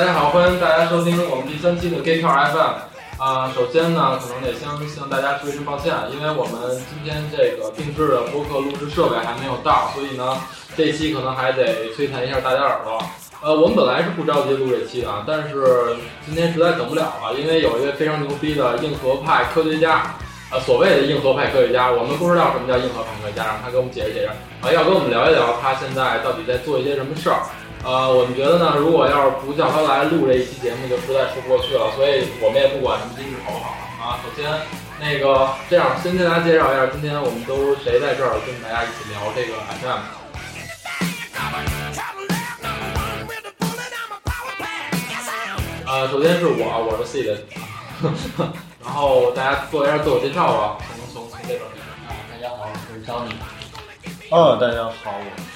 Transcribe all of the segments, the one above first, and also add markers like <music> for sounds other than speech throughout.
大家好，欢迎大家收听我们第三期的 Gay Car FM。啊，首先呢，可能得先向大家说一声抱歉，因为我们今天这个定制的播客录制设备还没有到，所以呢，这期可能还得摧残一下大家耳朵。呃，我们本来是不着急录这期的，但是今天实在等不了了，因为有一位非常牛逼的硬核派科学家，呃，所谓的硬核派科学家，我们不知道什么叫硬核派科学家，让他给我们解释解释。啊，要跟我们聊一聊他现在到底在做一些什么事儿。呃，我们觉得呢，如果要是不叫他来录这一期节目，就实在说不过去了。所以我们也不管什么机制好不好啊。首先，那个这样，先跟大家介绍一下，今天我们都谁在这儿跟大家一起聊这个 FM。呃，首先是我，我是 C 的，<laughs> 然后大家做一下自我介绍吧，从从从这边开始。大家好，我是张米。哦，大家好，我是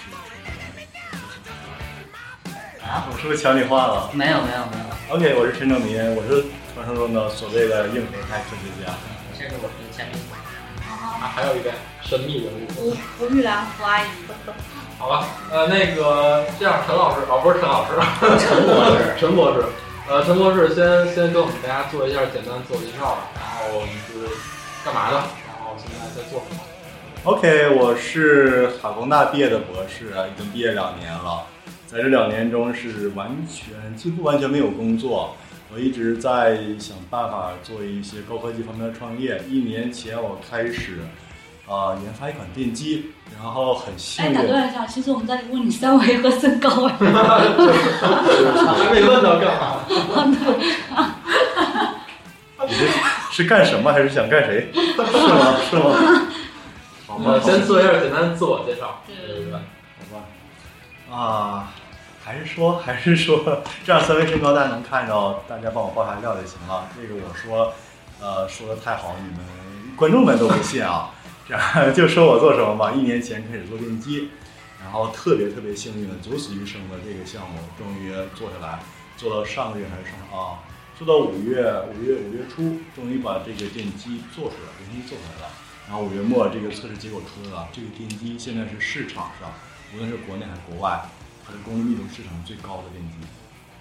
啊，我是不是抢你话了没有没有没有，？OK，我是陈正民，我是传说中的所谓的硬核派科学家。这是我的签名。啊，还有一位神秘人物。胡胡玉兰胡阿姨，好吧，呃，那个这样，陈老师，哦，不是陈老师，陈博士，陈博士，呃，陈博士先先跟我们大家做一下简单自我介绍吧，然后你是干嘛的，然后现在在做什么？OK，我是哈工大毕业的博士，啊，已经毕业两年了。在这两年中是完全几乎完全没有工作，我一直在想办法做一些高科技方面的创业。一年前我开始啊、研发一款电机，然后很幸哎，运打断一下，其实我们在问你三围和身高哎，还没问到干嘛？你这是干什么还是想干谁？是吗？是吗？好吧呃，，先做一下简单自我介绍。对对对对。好吧，啊，还是说还是说，<laughs> 这样三维身高大家能看着，大家帮我报下料就行了。这个我说，呃，说的太好，你们观众们都不信啊。这样 <laughs> 就说我做什么吧。一年前开始做电机，然后特别特别幸运的九死一生的这个项目终于做下来，做到上个月还是上啊，做到五月五月五月初，终于把这个电机做出来，电机做出来了。然后五月末这个测试结果出来了，这个电机现在是市场上无论是国内还是国外，的功率密度市场最高的电机。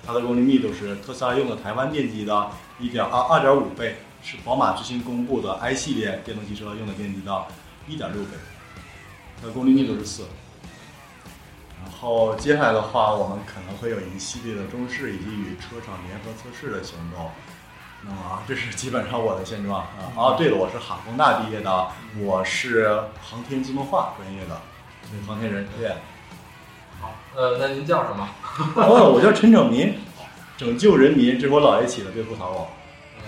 它的功率密度是特斯拉用的台湾电机的一点二二点五倍，是宝马最新公布的 i 系列电动汽车用的电机的一点六倍。它的功率密度是四。然后接下来的话，我们可能会有一系列的中试以及与车厂联合测试的行动。那么啊，这是基本上我的现状啊。哦，对了，我是哈工大毕业的，我是航天自动化专业的，航天人对。好，呃，那您叫什么？哦，我叫陈整民，拯救人民，这是我姥爷起的，别吐槽我。嗯，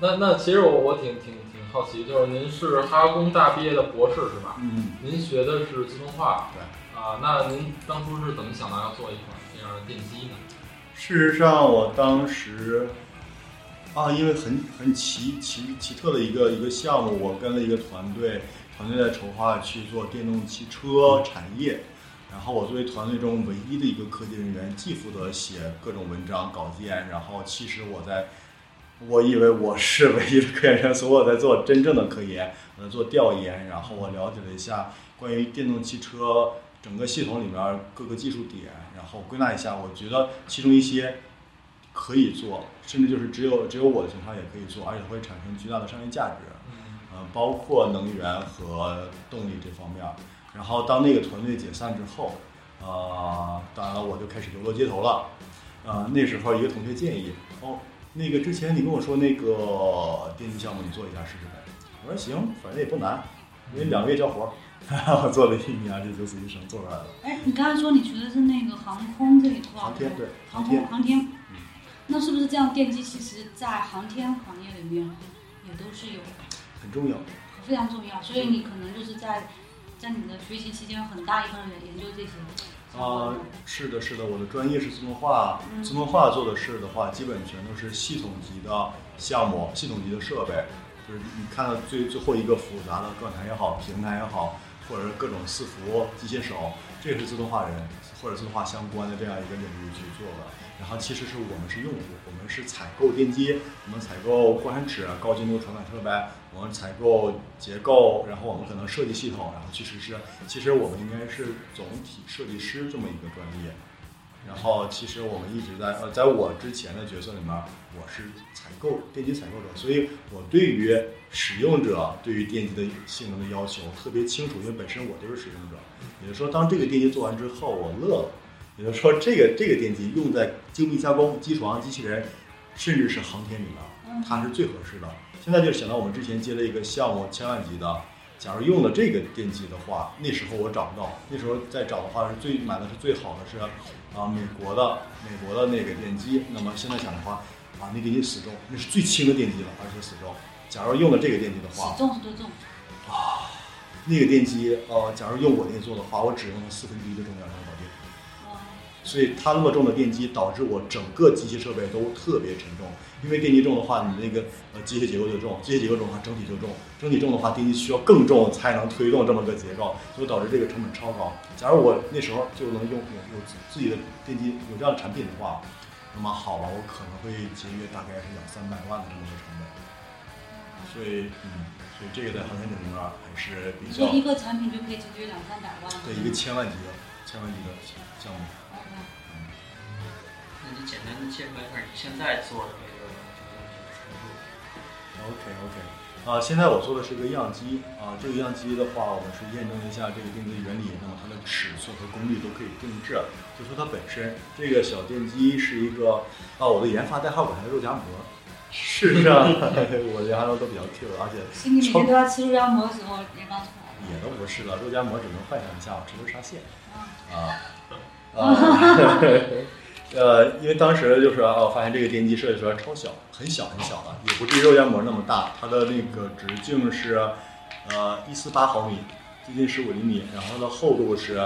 那那其实我我挺挺挺好奇，就是您是哈工大毕业的博士是吧？嗯，您学的是自动化，对。啊，那您当初是怎么想到要做一款这样的电机呢？事实上，我当时啊，因为很很奇奇奇特的一个一个项目，我跟了一个团队，团队在筹划去做电动汽车产业。然后我作为团队中唯一的一个科技人员，既负责写各种文章稿件，然后其实我在，我以为我是唯一的科研人，所以我在做真正的科研，我在做调研，然后我了解了一下关于电动汽车整个系统里面各个技术点，然后归纳一下，我觉得其中一些可以做，甚至就是只有只有我的情况也可以做，而且会产生巨大的商业价值。嗯呃，包括能源和动力这方面。然后当那个团队解散之后，呃，当然了，我就开始流落街头了。呃，那时候一个同学建议，哦，那个之前你跟我说那个电机项目，你做一下试试呗。我说行，反正也不难，因为两个月交活儿。<laughs> 我做了一年，这九死一生做出来了。哎，你刚才说你学的是那个航空这一块，航天对，航空航天嗯，那是不是这样？电机其实在航天行业里面也都是有很重要。非常重要，所以你可能就是在在你的学习期间很大一部分人研究这些。啊、是的，是的，我的专业是自动化，嗯自动化做的事的话，基本全都是系统级的项目、系统级的设备，就是你看到最最后一个复杂的转台也好、平台也好，或者是各种伺服、机械手，这个是自动化人或者自动化相关的这样一个领域去做的。然后其实是我们是用户，我们是采购电机，我们采购过山尺、高精度传感设备，我们采购结构，然后我们可能设计系统，然后去实施其实我们应该是总体设计师这么一个专业。然后其实我们一直在呃，在我之前的角色里面，我是采购电机采购者，所以我对于使用者对于电机的性能的要求特别清楚，因为本身我就是使用者。也就是说，当这个电机做完之后，我乐了。也就是说，这个这个电机用在精密加工、机床、机器人，甚至是航天里面，它是最合适的。现在就想到我们之前接了一个项目，千万级的。假如用了这个电机的话，那时候我找不到。那时候再找的话，是最买的是最好的是啊，美国的美国的那个电机。那么现在想的话，啊，那个也死重，那是最轻的电机了，而且死重。假如用了这个电机的话，死重是多重？啊，那个电机呃，假如用我那做的话，我只用了四分之一的重量就搞定。所以它那么重的电机，导致我整个机械设备都特别沉重。因为电机重的话，你那个呃机械结构就重，机械结构重的话，整体就重，整体重的话，电机需要更重才能推动这么个结构，所以导致这个成本超高。假如我那时候就能用有有自己的电机有这样的产品的话，那么好了，我可能会节约大概是两三百万的这么个成本。所以，嗯，所以这个在航天领域面还是比较。一个产品就可以解决两三百万。对，一个千万级的千万级的项目。那你简单的介绍一下你现在做的这个这个程度。OK OK，啊，现在我做的是一个样机啊，这个样机的话，我们是验证一下这个电机原理，那么它的尺寸和功率都可以定制。就说它本身这个小电机是一个啊，我的研发代号管它肉夹馍。是啊，<laughs> 我研发的都比较 Q，而且。是你每天都要吃肉夹馍的时候研发出来的？也都不是了，肉夹馍只能幻想一下，我吃的是沙县。啊。啊。<laughs> 呃，因为当时就是哦，发现这个电机设计出来超小，很小很小的，也不至于肉夹馍那么大。它的那个直径是呃一四八毫米，接近十五厘米，然后它的厚度是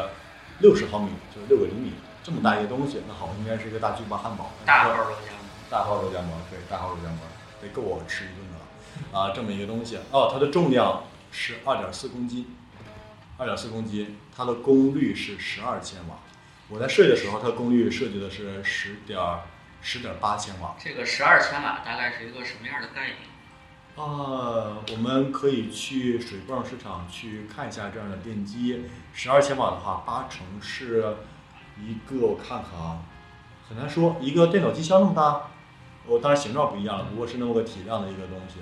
六十毫米，就是六个厘米，这么大一个东西，那好，应该是一个大巨无霸汉堡。大号肉夹馍。大号肉夹馍，对，大号肉夹馍，得够我吃一顿的了。啊，这么一个东西，哦，它的重量是二点四公斤，二点四公斤，它的功率是十二千瓦。我在设计的时候，它功率设计的是十点十点八千瓦。这个十二千瓦大概是一个什么样的概念？啊，我们可以去水泵市场去看一下这样的电机。十二千瓦的话，八成是一个我看看啊，很难说，一个电脑机箱那么大。我当然形状不一样了，不过是那么个体量的一个东西，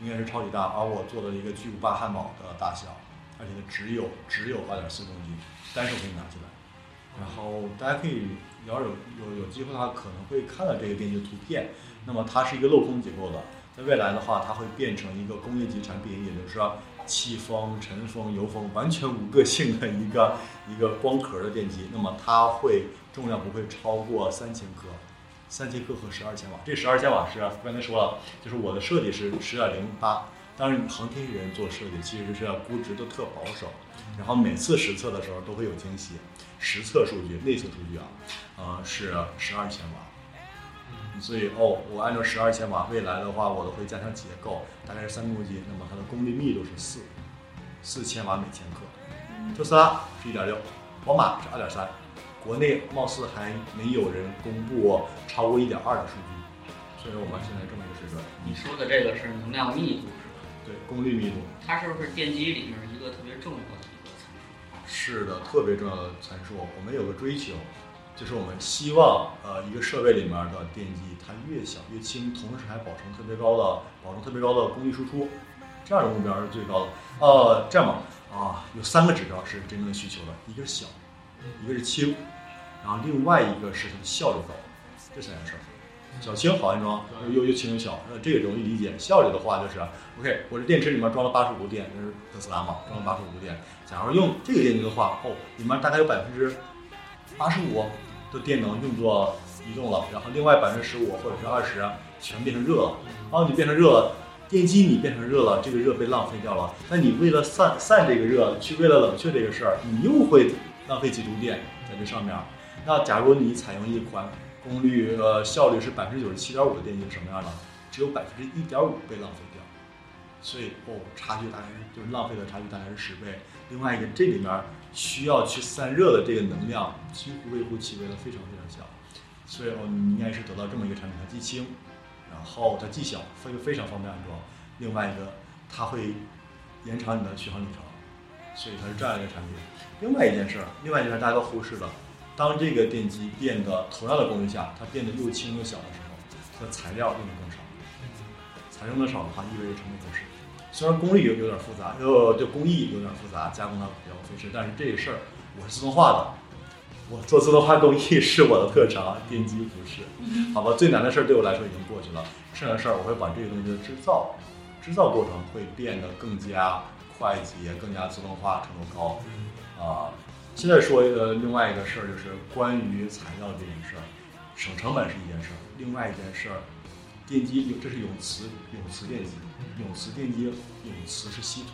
应该是超级大。而我做的一个巨无霸汉堡的大小，而且它只有只有二点四公斤，单手可以拿起来。然后大家可以，要有有有机会的话，可能会看到这个电机的图片。那么它是一个镂空结构的，在未来的话，它会变成一个工业级产品，也就是说气风、尘风、油风完全无个性的一个一个光壳的电机。那么它会重量不会超过三千克，三千克和十二千瓦。这十二千瓦是刚才说了，就是我的设计是十点零八。当然，航天人做设计其实是要估值都特保守，然后每次实测的时候都会有惊喜。实测数据、内测数据啊，呃，是十二千瓦。所以哦，我按照十二千瓦，未来的话，我都会加强结构，大概是三公斤。那么它的功率密度是四，四千瓦每千克。特斯拉是一点六，宝马是二点三，国内貌似还没有人公布超过一点二的数据。所以我们现在这么一个水准。你说的这个是能量密度是吧？对，功率密度。它是不是电机里面一个特别重要的？是的，特别重要的参数。我们有个追求，就是我们希望，呃，一个设备里面的电机它越小越轻，同时还保证特别高的，保证特别高的功率输出，这样的目标是最高的。呃，这样吧，啊，有三个指标是真正需求的，一个是小，一个是轻，然后另外一个是它的效率高，这三件事儿。小轻好安装，又又轻又小，那这个容易理解。效率的话就是，OK，我这电池里面装了八十五度电，这是特斯拉嘛，装了八十五度电。假如用这个电机的话，哦，里面大概有百分之八十五的电能用作移动了，然后另外百分之十五或者是二十全变成热了。然后你变成热了，电机你变成热了，这个热被浪费掉了。那你为了散散这个热，去为了冷却这个事儿，你又会浪费几度电在这上面。那假如你采用一款。功率呃效率是百分之九十七点五的电机是什么样的？只有百分之一点五被浪费掉，所以哦差距大概是就是浪费的差距大概是十倍。另外一个这里面需要去散热的这个能量几乎微乎其微的，非常非常小。所以哦你应该是得到这么一个产品，它既轻，然后它既小，非非常方便安装。另外一个它会延长你的续航里程，所以它是这样一个产品。另外一件事儿，另外一件事大家都忽视了。当这个电机变得同样的功率下，它变得又轻又小的时候，它的材料用的更少。材料用的少的话，意味着成本更少。虽然功率有有点复杂，呃，就工艺有点复杂，加工它比较费事，但是这个事儿我是自动化的，我做自动化工艺是我的特长，电机不是。好吧，最难的事儿对我来说已经过去了，剩下的事儿我会把这个东西的制造，制造过程会变得更加快捷，更加自动化程度高。啊、现在说呃另外一个事儿就是关于材料这件事儿，省成本是一件事儿，另外一件事儿，电机有这是永磁永磁电机，永磁电机永磁是稀土，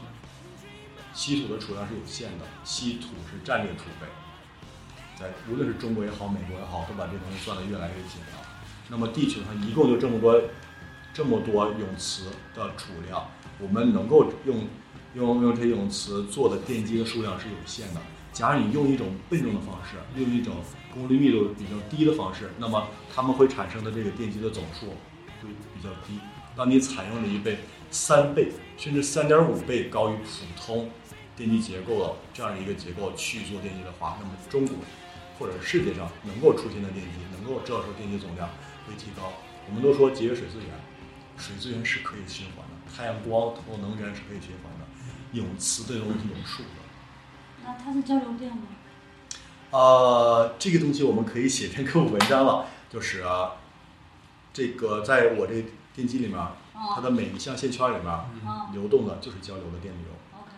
稀土的储量是有限的，稀土是战略储备。在无论是中国也好，美国也好，都把这东西算得越来越紧了。那么地球上一共就这么多，这么多永磁的储量，我们能够用用用这些永磁做的电机的数量是有限的。假如你用一种笨重的方式，用一种功率密度比较低的方式，那么它们会产生的这个电机的总数会比较低。当你采用了一倍、三倍甚至三点五倍高于普通电机结构的这样一个结构去做电机的话，那么中国或者世界上能够出现的电机，能够照射电机总量会提高。我们都说节约水资源，水资源是可以循环的，太阳光、投能源是可以循环的，永磁这东西有数的。那它是交流电吗？呃，这个东西我们可以写篇科普文章了，就是、啊、这个在我这电机里面，它哦的每一项线圈里面哦流动的就是交流的电流。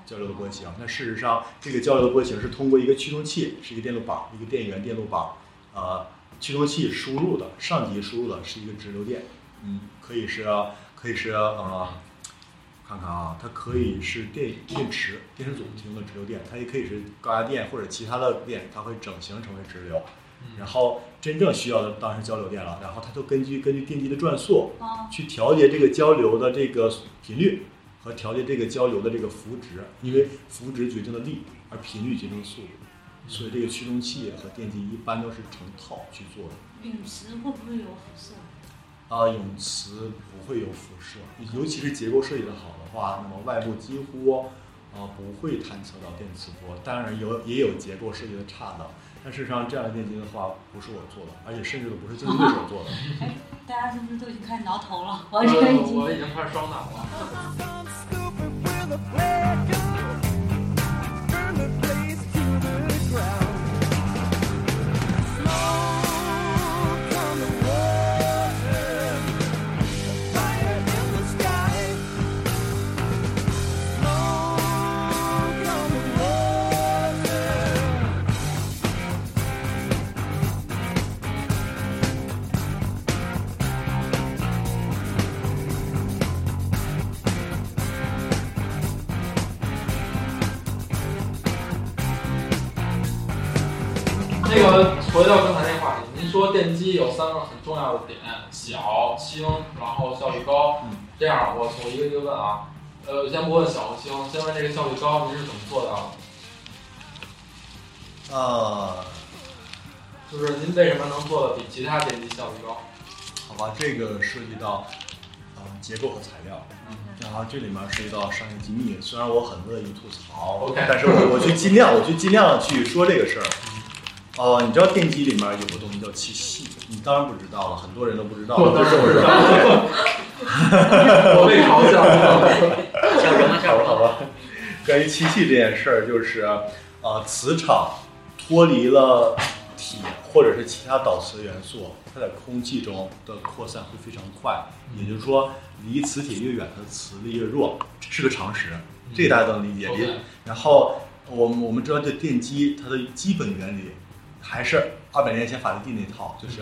交流的波形。那事实上，这个交流的波形是通过一个驱动器，是一个电路板，一个电源电路板，呃，驱动器输入的，上级输入的是一个直流电，嗯，可以是可以是呃，看看啊，它可以是电电池电池组提供的直流电，它也可以是高压电或者其他的电，它会整形成为直流。然后真正需要的当然是交流电了，然后它就根据根据电机的转速，哦，去调节这个交流的这个频率和调节这个交流的这个幅值，因为幅值决定了力，而频率决定了速度，所以这个驱动器和电机一般都是成套去做的。陨石会不会有辐射？啊，永磁不会有辐射，尤其是结构设计的好的话，那么外部几乎啊不会探测到电磁波。当然有也有结构设计的差的，但事实上这样的电机的话不是我做的，而且甚至都不是竞争对手做的。<laughs> 大家是不是都已经开始挠头了？我这个已经我已经开始烧脑了。回到刚才那话题，您说电机有三个很重要的点：小、轻，然后效率高。嗯这样，我我一个一个问啊。呃，先不问小和轻，先问这个效率高，您是怎么做到的？啊，就是您为什么能做的比其他电机效率高？好吧，这个涉及到呃结构和材料。然后这里面涉及到商业机密，虽然我很乐意吐槽 OK 但是我我去尽量，我去尽量去说这个事儿。哦、你知道电机里面有个东西叫气系，你当然不知道了，很多人都不知道。我当然不知道道。<laughs> 我被嘲笑了。笑什么笑什么？好吧。关于气系这件事儿，就是呃，磁场脱离了铁或者是其他导磁元素，它在空气中的扩散会非常快。也就是说，离磁铁越远，它的磁力越弱，这是个常识，这个大家都能理解。然后我们我们知道这电机它的基本原理还是二百年前法拉第那套，就是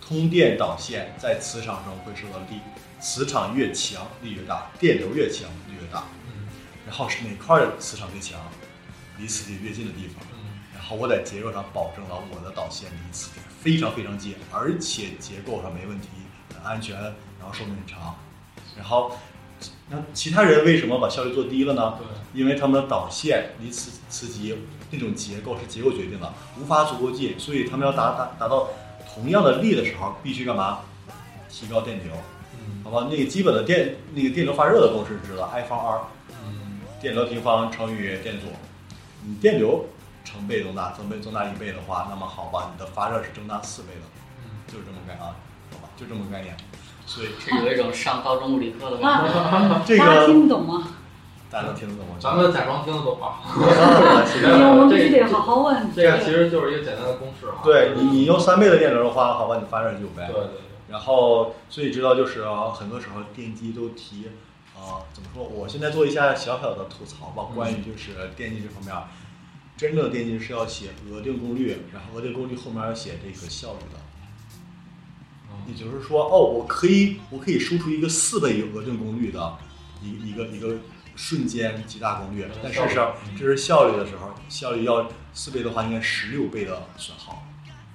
通电导线在磁场中会受到力，磁场越强力越大，电流越强力越大。嗯然后是哪块的磁场越强，离磁铁越近的地方。嗯然后我在结构上保证了我的导线离磁铁非常非常近，而且结构上没问题，很安全，然后寿命很长。然后，那其他人为什么把效率做低了呢？对，因为他们的导线离磁磁极那种结构是结构决定的，无法足够近，所以他们要达达达到同样的力的时候，必须干嘛？提高电流，嗯好吧？那个基本的电那个电流发热的公式知道，I 方 R，嗯电流平方乘以电阻。你电流成倍增大，增倍增大一倍的话，那么好吧，你的发热是增大四倍的，嗯，就是这么概啊，好吧，就这么个概念。所以是有一种上高中物理课的感觉。啊，这个听得懂吗？大家能听得懂吗？咱们假装听得懂吧。<laughs> 因为我们必须得好好问。这个其实就是一个简单的公式啊。对你，你用三倍的电流的话，好吧，你发热就五倍对。对对。然后，所以知道就是、呃很多时候电机都提，呃，怎么说？我现在做一下小小的吐槽吧，关于就是电机这方面，真正的电机是要写额定功率，然后额定功率后面要写这个效率的。也就是说，哦，我可以，我可以输出一个四倍额定功率的一一个一个瞬间极大功率，但事实上这是效率的时候，效率要四倍的话，应该十六倍的损耗。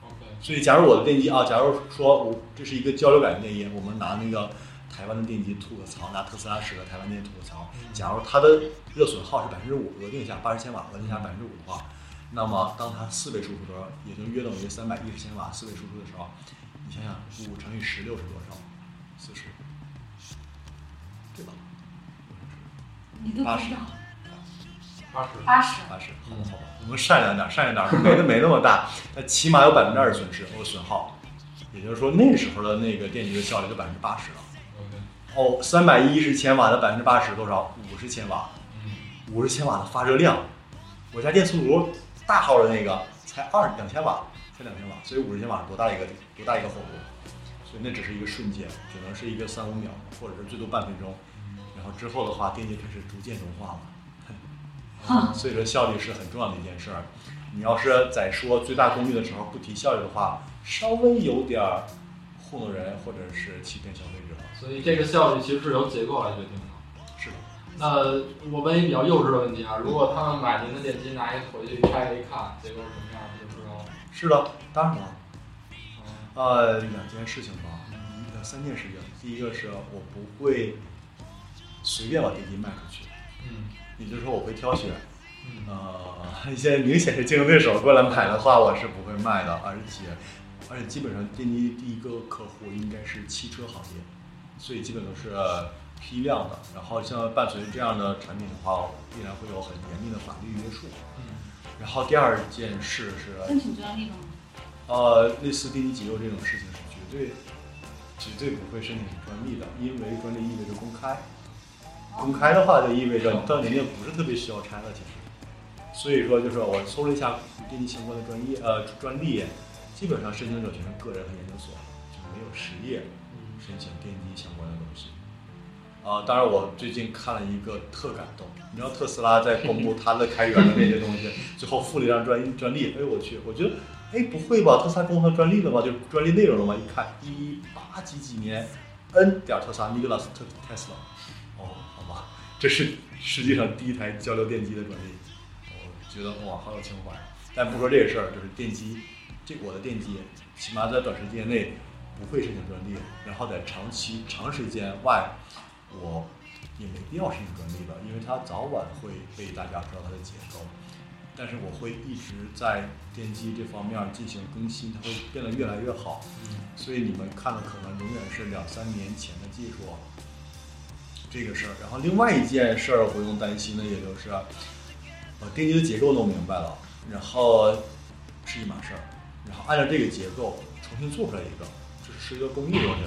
OK。所以，假如我的电机啊，假如说我这是一个交流感电机，我们拿那个台湾的电机吐个槽，拿特斯拉使的台湾电机吐个槽，假如它的热损耗是百分之五，额定下八十千瓦，额定下百分之五的话，那么当它四倍输出的时候，也就约等于三百一十千瓦四倍输出的时候，你想想五乘以十六是多少？四十，对吧？你都不知道，八十。八十。八十，好吧，好吧，我们善良点儿，善良点儿，没那没那么大，它起码有百分之二十损失或损耗，也就是说那时候的那个电机的效率就百分之八十了。OK。哦，三百一十千瓦的百分之八十多少？五十千瓦，嗯。五十千瓦的发热量，我家电磁炉大号的那个才二两千瓦，才两千瓦，所以五十千瓦是多大一个多大一个火炉？所以那只是一个瞬间，只能是一个三五秒，或者是最多半分钟。之后的话，电机开始逐渐融化了。啊 <laughs> 所以说效率是很重要的一件事儿。你要是在说最大功率的时候不提效率的话，稍微有点儿糊弄人，或者是欺骗消费者。所以这个效率其实是由结构来决定的。是的，那我问一比较幼稚的问题啊，如果他们买您的电机拿一回去拆开一看，结构是什么样，不就知道了？是的，当然了。嗯呃，两件事情吧，一呃三件事情。第一个是我不会随便把电机卖出去，嗯也就是说我会挑选。嗯呃，<laughs> 一些明显是竞争对手过来买的话，我是不会卖的，而且而且基本上电机第一个客户应该是汽车行业，所以基本都是批量的。然后像伴随这样的产品的话，必然会有很严密的法律约束。嗯然后第二件事是，申请专利了吗？呃，类似电机结构这种事情是绝对绝对不会申请专利的，因为专利意味着公开。公开的话，就意味着你到年龄不是特别需要拆了，其实。所以说，就是我搜了一下与电机相关的专业呃专利，基本上申请者全是个人和研究所，就是没有实业嗯申请电机相关的东西。啊、当然，我最近看了一个特感动，你知道特斯拉在公布它的开源的那些东西，最后附了一张专 <laughs> 专利，哎呦我去，我觉得，哎不会吧，特斯拉公布它专利了吗？就是专利内容了吗？一看一八几几年，N 点特斯拉 Nikola Tesla，哦，好吧，这是世界上第一台交流电机的专利，我觉得哇，好有情怀。但不说这个事儿，就是电机，这我的电机，起码在短时间内不会申请专利，然后在长期长时间外，我也没必要申请专利了，因为它早晚会被大家知道它的结构。但是我会一直在电机这方面进行更新，它会变得越来越好。嗯所以你们看的可能永远是两三年前的技术这个事儿。然后另外一件事儿不用担心的，也就是，把，电机的结构弄明白了，然后是一码事儿，然后按照这个结构重新做出来一个，这是一个工艺东西，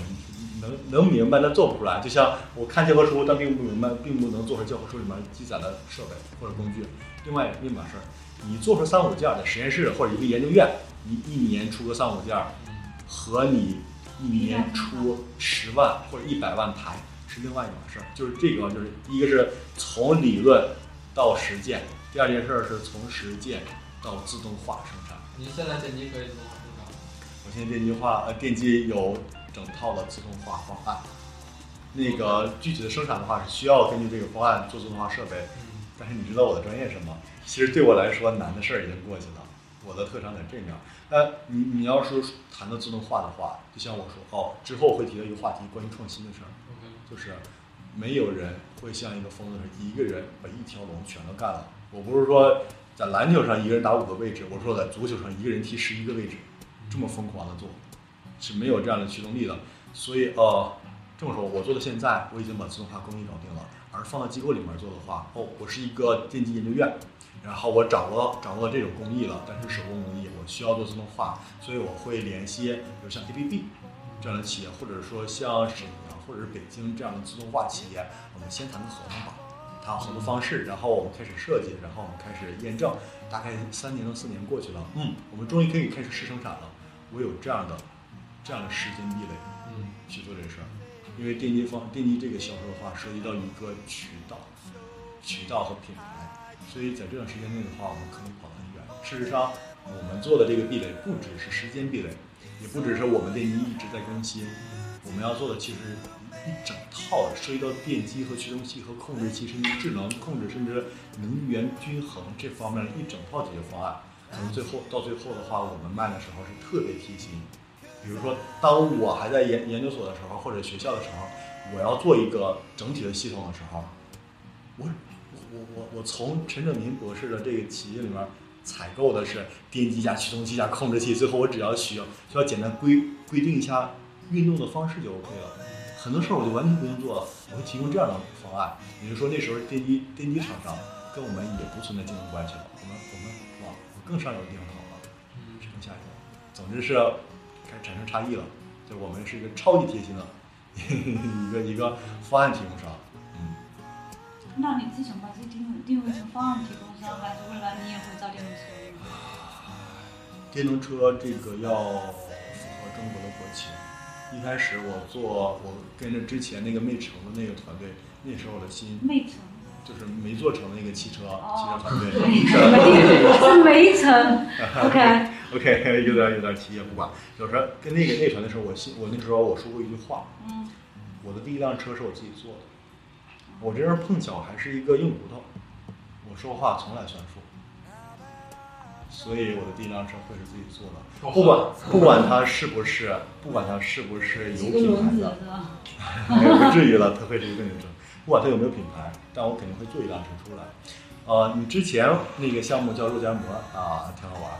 你能能明白但做不出来。就像我看教科书，但并不明白，并不能做出教科书里面记载的设备或者工具。另外另一码事儿，你做出三五件儿在实验室或者一个研究院，你一年出个三五件。和你一年出十万或者一百万台是另外一码事儿。就是这个，就是一个是从理论到实践，第二件事儿是从实践到自动化生产。你现在电机可以自动化生产吗？我现在电机化呃电机有整套的自动化方案，那个具体的生产的话是需要根据这个方案做自动化设备。嗯但是你知道我的专业是什么？其实对我来说难的事儿已经过去了，我的特长在这面。呃，你你要是谈到自动化的话，就像我说哦，之后会提到一个话题，关于创新的事儿就是没有人会像一个疯子似的，一个人把一条龙全都干了。我不是说在篮球上一个人打五个位置，我说在足球上一个人踢十一个位置，这么疯狂的做，是没有这样的驱动力的。所以呃，这么说，我做到现在，我已经把自动化工艺搞定了。而放到机构里面做的话，哦，我是一个电机研究院，然后我掌握掌握这种工艺了，但是手工工艺我需要做自动化，所以我会联系，比如像 ABB 这样的企业，或者说像沈阳或者是北京这样的自动化企业，我们先谈个合同吧，谈合同方式，然后我们开始设计，然后我们开始验证，大概三年到四年过去了，嗯，我们终于可以开始试生产了，我有这样的这样的时间壁垒嗯去做这事儿，因为电机方电机这个销售的话，涉及到一个渠道、渠道和品牌，所以在这段时间内的话，我们可以跑得很远。事实上，我们做的这个壁垒不只是时间壁垒，也不只是我们电机一直在更新，我们要做的其实一整套的涉及到电机和驱动器和控制器，甚至智能控制，甚至能源均衡这方面的一整套解决方案。可能最后到最后的话，我们卖的时候是特别贴心。比如说，当我还在研研究所的时候，或者学校的时候，我要做一个整体的系统的时候，我我我我从陈哲民博士的这个企业里面采购的是电机加驱动器加控制器，最后我只要需要需要简单规规定一下运动的方式就 OK 了。很多事儿我就完全不用做了，我会提供这样的方案。也就是说，那时候电机电机厂商跟我们也不存在竞争关系了，我们我们往更上游的地方跑了。嗯是更下游。总之是开始产生差异了，就我们是一个超级贴心的 <laughs> 一个一个方案提供商。嗯，那你是想把自己定位定位成方案提供商，还是未来你也会造电动车？电动车这个要符合中国的国情。一开始我做，我跟着之前那个没成的那个团队，那时候我的心没成，就是没做成的那个汽车、汽哦车团队。<laughs> 是没成。<laughs> OK，OK，<laughs> 有点有点提也不管。有时候跟那个那团的时候，我心我那时候我说过一句话，嗯，我的第一辆车是我自己做的，我这人碰巧还是一个硬骨头，我说话从来算数，所以我的第一辆车会是自己做的。不管 <laughs> 不管它是不是不管它是不是 <laughs> 有品牌的？<laughs> 也不至于了，它会是一个女生。不管它有没有品牌，但我肯定会做一辆车出来。呃，你之前那个项目叫肉夹馍啊，挺好玩。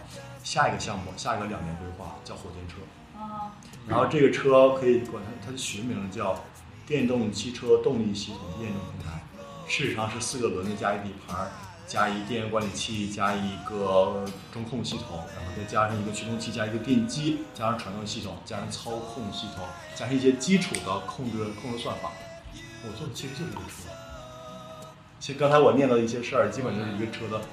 下一个项目，下一个两年规划叫火箭车。啊，然后这个车可以管它，它的学名叫电动汽车动力系统验证平台。事实上是四个轮子加一底盘，加一电源管理器，加一个中控系统，然后再加上一个驱动器，加一个电机，加上传动系统，加上操控系统，加上一些基础的控制控制算法。我做的其实就是一个车。其实刚才我念到的一些事儿，基本就是一个车的，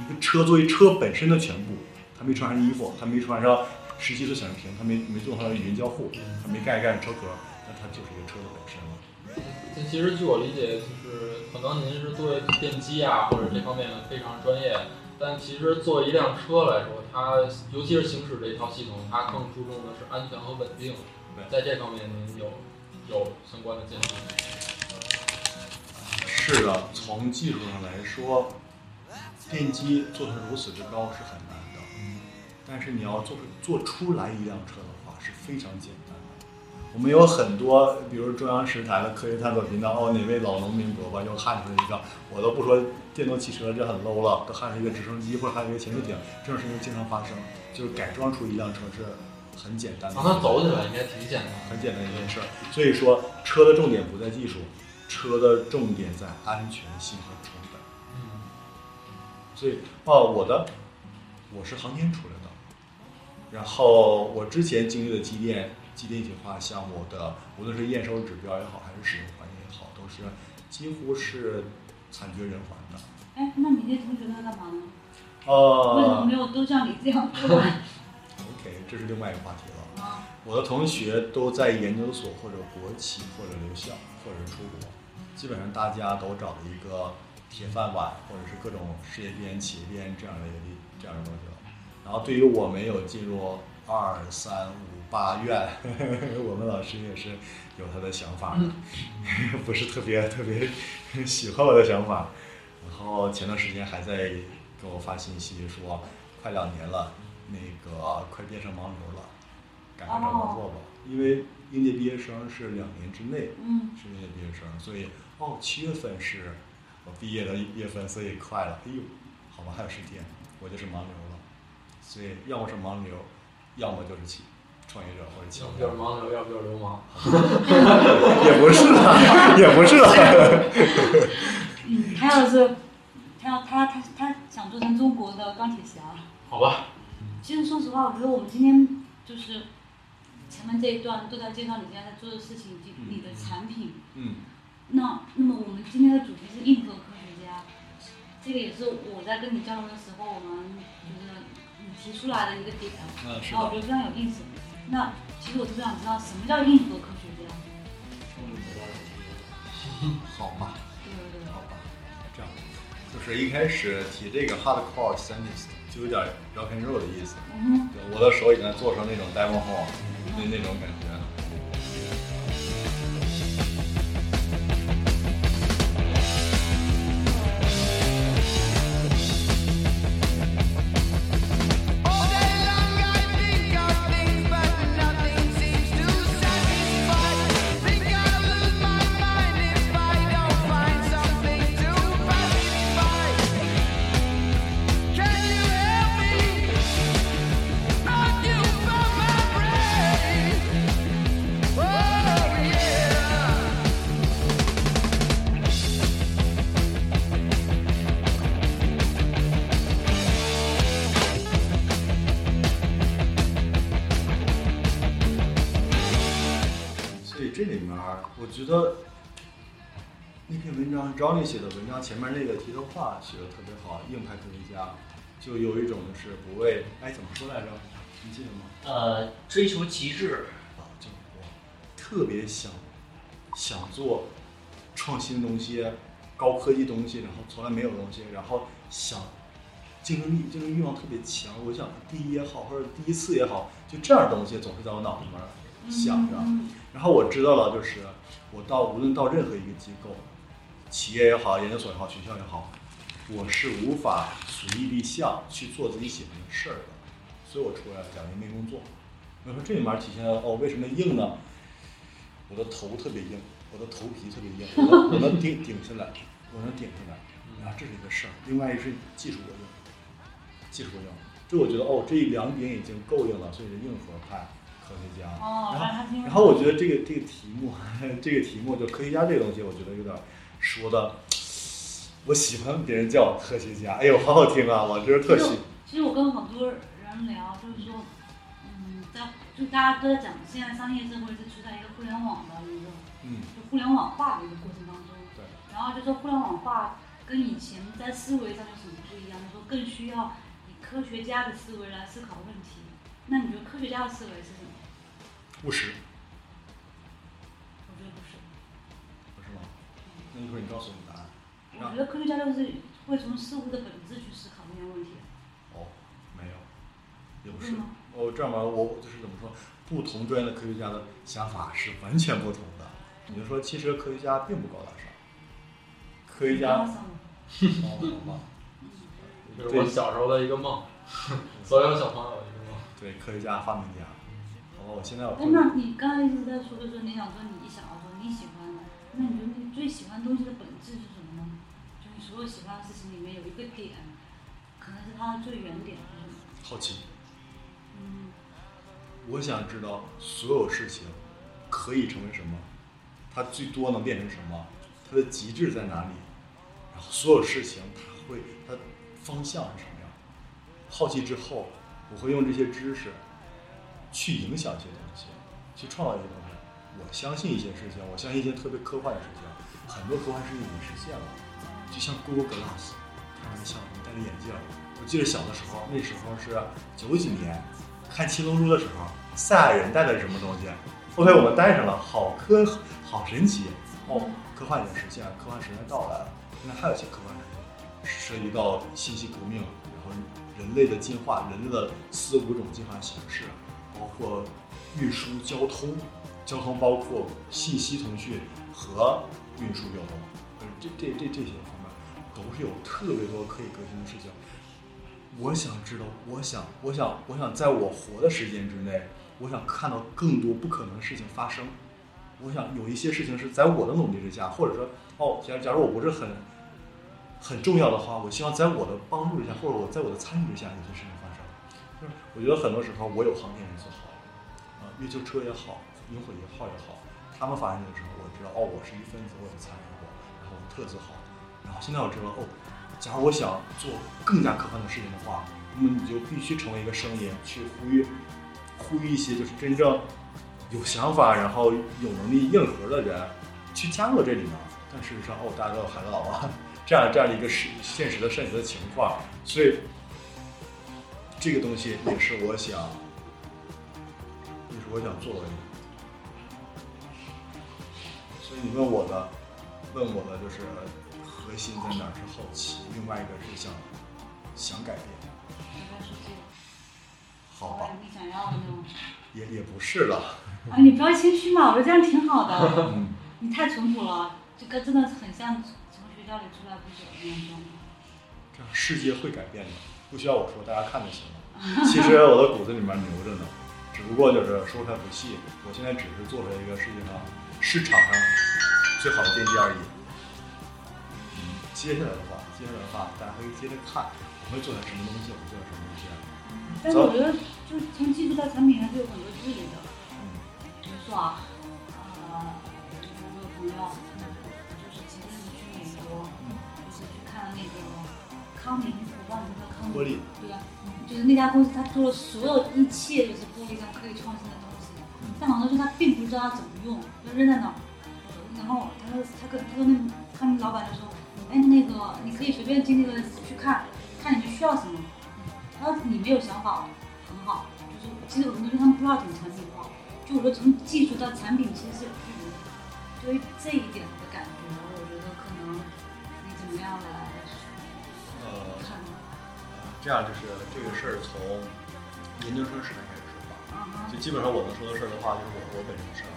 一个车作为车本身的全部。它没穿上衣服，它没穿上十七寸显示屏，它没没做上语音交互，它没盖一盖车壳，那它就是一个车的本身了。这其实据我理解，可能您是对电机啊或者这方面非常专业，但其实作为一辆车来说，它尤其是行驶这一套系统，它更注重的是安全和稳定。在这方面您有有相关的建议吗？是的，从技术上来说，电机做成如此之高是很难的，但是你要做出做出来一辆车的话是非常简单的。我们有很多，比如中央十台的科学探索频道，哦，哪位老农民伯伯又焊出来一个，我都不说电动汽车这很 low 了，都焊出一个直升机或者焊出一个潜水艇，这种事情经常发生，就是改装出一辆车是很简单的。让它走起来应该挺简单。很简单一件事儿。所以说，车的重点不在技术，车的重点在安全性和成本。嗯，所以，哦，我的我是航天出来的，然后我之前经历的机电机电一体化项目的，无论是验收指标也好，还是使用环境也好，都是几乎是惨绝人寰的。哎，那你那同学他干嘛呢？为什么呃没有都像你这样做？，OK，这是另外一个话题了。啊，我的同学都在研究所或者国企或者留校或者是出国，基本上大家都找了一个铁饭碗或者是各种事业编、企业编这样的一个地这样的东西了。然后对于我没有进入二三五八院，<laughs> 我们老师也是有他的想法的，<laughs> 不是特别特别喜欢我的想法。然后前段时间还在给我发信息说，快两年了，那个快变成盲流了，赶快找工作吧。因为应届毕业生是两年之内嗯，是应届毕业生，所以哦七月份是我毕业的月份，所以快了。哎呦，好吧，还有十天，我就是盲流了。所以要么是盲流，要么就是企创业者或者企要业家不就是盲流，要不就是流氓。<laughs> 也不是啊，<laughs> 也不是啊。嗯，他要是，他要他他他想做成中国的钢铁侠。好吧，其实说实话，我觉得我们今天就是前面这一段都在介绍你现在在做的事情以及你的产品。嗯那那么我们今天的主题是硬核科学家，这个也是我在跟你交流的时候，我们就是你提出来的一个点，嗯，然后我觉，得非常有意思。那其实我特别想知道什么叫硬核科学家？<laughs> 好嘛，对对对。好吧，这样，就是一开始提这个 hardcore scientist 就有点 rock and roll 的意思，嗯，对我的手已经做成那种 demo home 那那种感觉。前面那个题头话写的特别好，硬派科学家，就有一种就是不为，哎，怎么说来着？你记得吗？呃，追求极致，啊，就我特别想想做创新东西、高科技东西，然后从来没有东西，然后想竞争力、竞争欲望特别强。我想第一也好，或者第一次也好，就这样的东西总是在我脑子里面想着。嗯然后我知道了，就是我到无论到任何一个机构，企业也好，研究所也好，学校也好，我是无法随意立项去做自己喜欢的事儿的，所以我出来了两年没工作。我说这里面体现了哦，为什么硬呢？我的头特别硬，我的头皮特别硬，我能我能顶顶下来，<laughs> 我能顶下来，然后这是一个事儿。另外一个是技术过硬，技术过硬，这我觉得哦，这两点已经够硬了，所以是硬核派科学家。哦，然后然后我觉得这个这个题目，<laughs> 这个题目就科学家这个东西，我觉得有点说的，我喜欢别人叫我科学家，哎呦，好好听啊，我觉得特喜。其实我跟好多人聊，就是说，嗯，在就大家都在讲，现在商业社会是处在一个互联网的一个嗯，就互联网化的一个过程当中。对。然后就说互联网化跟以前在思维上有什么不一样？就说更需要以科学家的思维来思考问题。那你觉得科学家的思维是什么？务实，那一会儿你告诉我们答案。我觉得科学家就是会从事物的本质去思考这些问题。哦，没有，也不是。哦，这样吧，我就是怎么说，不同专业的科学家的想法是完全不同的。也就是说，其实科学家并不高大上，科学家，上哦，好吧，<laughs> 这是我小时候的一个梦，<laughs> 所有小朋友的一个梦。对，科学家、发明家。哦，我现在我哎，那你刚才一直在说的时候，你想说你想要说你喜欢的，那你觉得你最喜欢东西的本质是什么呢？就你所有喜欢的事情里面有一个点，可能是它的最原点是？好奇，嗯，我想知道所有事情可以成为什么，它最多能变成什么，它的极致在哪里，然后所有事情它会它方向是什么样。好奇之后，我会用这些知识去影响一些东西，去创造一些东西。我相信一些事情，我相信一些特别科幻的事情，很多科幻事情已经实现了，就像 Google Glass，开玩笑，你戴着眼镜。我记得小的时候，那时候是九几年，看《七龙珠》的时候，赛亚人戴的是什么东西？？OK，我们戴上了，好科，好神奇哦！科幻已经实现了，科幻时代到来了。现在还有一些科幻事情，涉及到信息革命，然后人类的进化，人类的四五种进化形式，包括运输、交通，交通包括信息通讯和运输交通，这这这这些方面都是有特别多可以革新的事情。我想知道，我想，我想，我想在我活的时间之内，我想看到更多不可能的事情发生。我想有一些事情是在我的努力之下，或者说，哦，假假如我不是很很重要的话，我希望在我的帮助之下，或者我在我的参与之下，有些事情发生。就是我觉得很多时候，我有航天元素好，啊、月球车也好，萤火一号也好，他们发现的时候，我知道，哦，我是一分子，我也参与过，然后我特自豪。然后现在我知道，哦，假如我想做更加科幻的事情的话，那么你就必须成为一个声音，去呼吁呼吁一些就是真正有想法，然后有能力硬核的人去加入这里面。但事实上，哦，大家都有孩子了啊，这样这样的一个实现实的现实的情况，所以这个东西也是我想，也是我想做的。所以你问我的，问我的就是核心在哪儿是好奇，另外一个是想想改变，好吧？你想要的那种。也也不是了，啊，你不要谦虚嘛，我觉得这样挺好的。嗯，你太淳朴了，这个真的很像从学校里出来不久的那种。这样世界会改变的，不需要我说，大家看就行了。<laughs> 其实我的骨子里面牛着呢，只不过就是说出来不细。我现在只是做出来一个世界上市场上最好的电机而已。嗯，接下来的话，接下来的话，大家可以接着看我会做点什么东西，我会做点什么东西。但是我觉得，就是从技术到产品还是有很多距离的。嗯比如说啊，呃，就是我有朋友，就是前阵子去美国，就是去看那个康宁，我忘了叫康宁。玻璃。对呀、就是那家公司，他做了所有一切就是玻璃上可以创新的但好像是他并不知道怎么用，就扔在那儿。然后他说，他跟他跟那他们老板就说，哎，那个你可以随便进那个去看，看你们需要什么。他说你没有想法，很好，就是其实有很多东西他们不知道怎么产品化，就我说从技术到产品其实是有距离的。对于这一点的感觉，我觉得可能你怎么样来呃，看呢？这样就是这个事儿从研究生时代开始就基本上我能说的事儿的话，就是我我本身的事儿。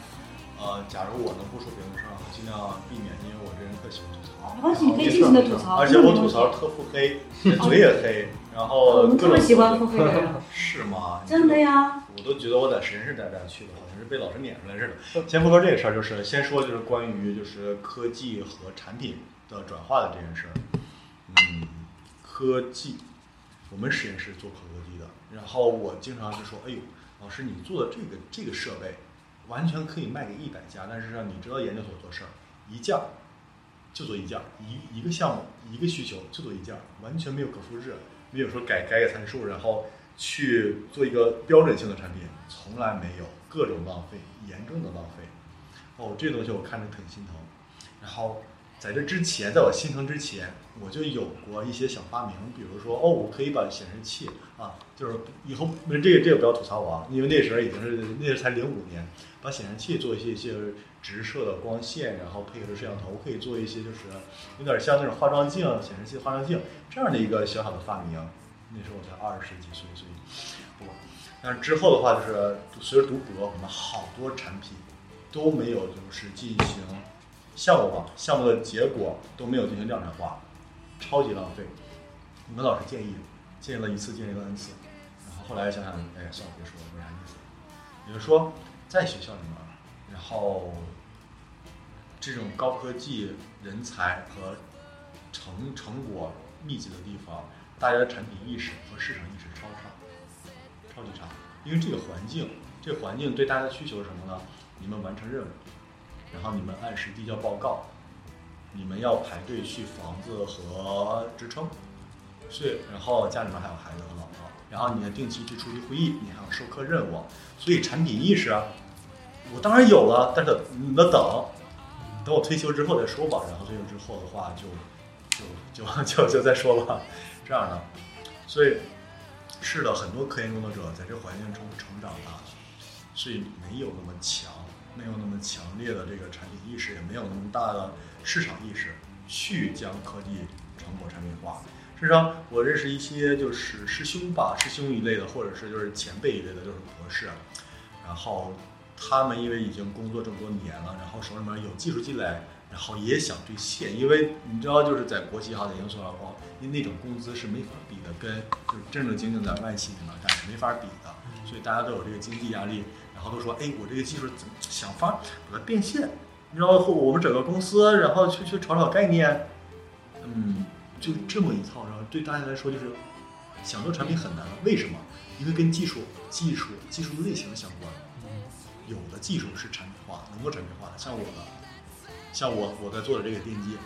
呃，假如我能不说别人的事儿，我尽量避免，因为我这人特喜欢吐槽。没关系，你可以尽情的吐槽。而且我吐槽特腹黑，<laughs> 嘴也黑，然后我们特别喜欢腹黑的人，是吗？真的呀。我都觉得我在实验室待不下去了，好像是被老师撵出来似的。先不说这个事儿，就是先说就是关于就是科技和产品的转化的这件事儿。嗯，科技，我们实验室做科技的，然后我经常就说，哎呦，老师你做的这个这个设备，完全可以卖给一百家，但是让你知道研究所做事儿，一件儿就做一件儿，一一个项目一个需求就做一件儿，完全没有可复制，没有说改改改参数，然后去做一个标准性的产品，从来没有，各种浪费，严重的浪费。哦，这东西我看着挺心疼。然后在这之前，在我心疼之前，我就有过一些小发明，比如说，哦，我可以把显示器啊，就是以后这个这个不要吐槽我啊，因为那时候已经是那时才零五年，把显示器做一些一些直射的光线，然后配合着摄像头，可以做一些就是有点像那种化妆镜、显示器化妆镜这样的一个小小的发明。那时候我才二十几岁，所以不。但是之后的话，就是随着读博，我们好多产品都没有就是进行项目吧，项目的结果都没有进行量产化，超级浪费。我们老师建议，建议了一次，建议了 n 次，然后后来想想，哎，算了，别说了，没啥意思。也就是说，在学校里面，然后这种高科技人才和成成果密集的地方，大家的产品意识和市场意识超差，超级差。因为这个环境，这个环境对大家的需求是什么呢？你们完成任务，然后你们按时递交报告，你们要排队去房子和支撑，所以然后家里面还有孩子和老婆，然后你要定期去出席会议，你还要授课任务，所以产品意识啊，我当然有了，但是你得等，等我退休之后再说吧。然后退休之后的话就，就就 <laughs> 就就再说吧，这样的，所以是的，很多科研工作者在这环境中成长大的，所以没有那么强，没有那么强烈的这个产品意识，也没有那么大的市场意识去将科技成果产品化。事实上，我认识一些就是师兄吧，师兄一类的，或者是就是前辈一类的，就是博士，然后他们因为已经工作这么多年了，然后手里面有技术积累，然后也想兑现，因为你知道，就是在国企哈，在研究所上光，因为那种工资是没法比的，跟就是正正经经在外企里面干是没法比的，所以大家都有这个经济压力，然后都说，哎，我这个技术怎么想法把它变现，然后我们整个公司，然后去去炒炒概念，嗯，就这么一套，然后对大家来说就是想做产品很难，为什么？因为跟技术、技术、技术类型相关。有的技术是产品化，能够产品化的，像我的，像我我在做的这个电机，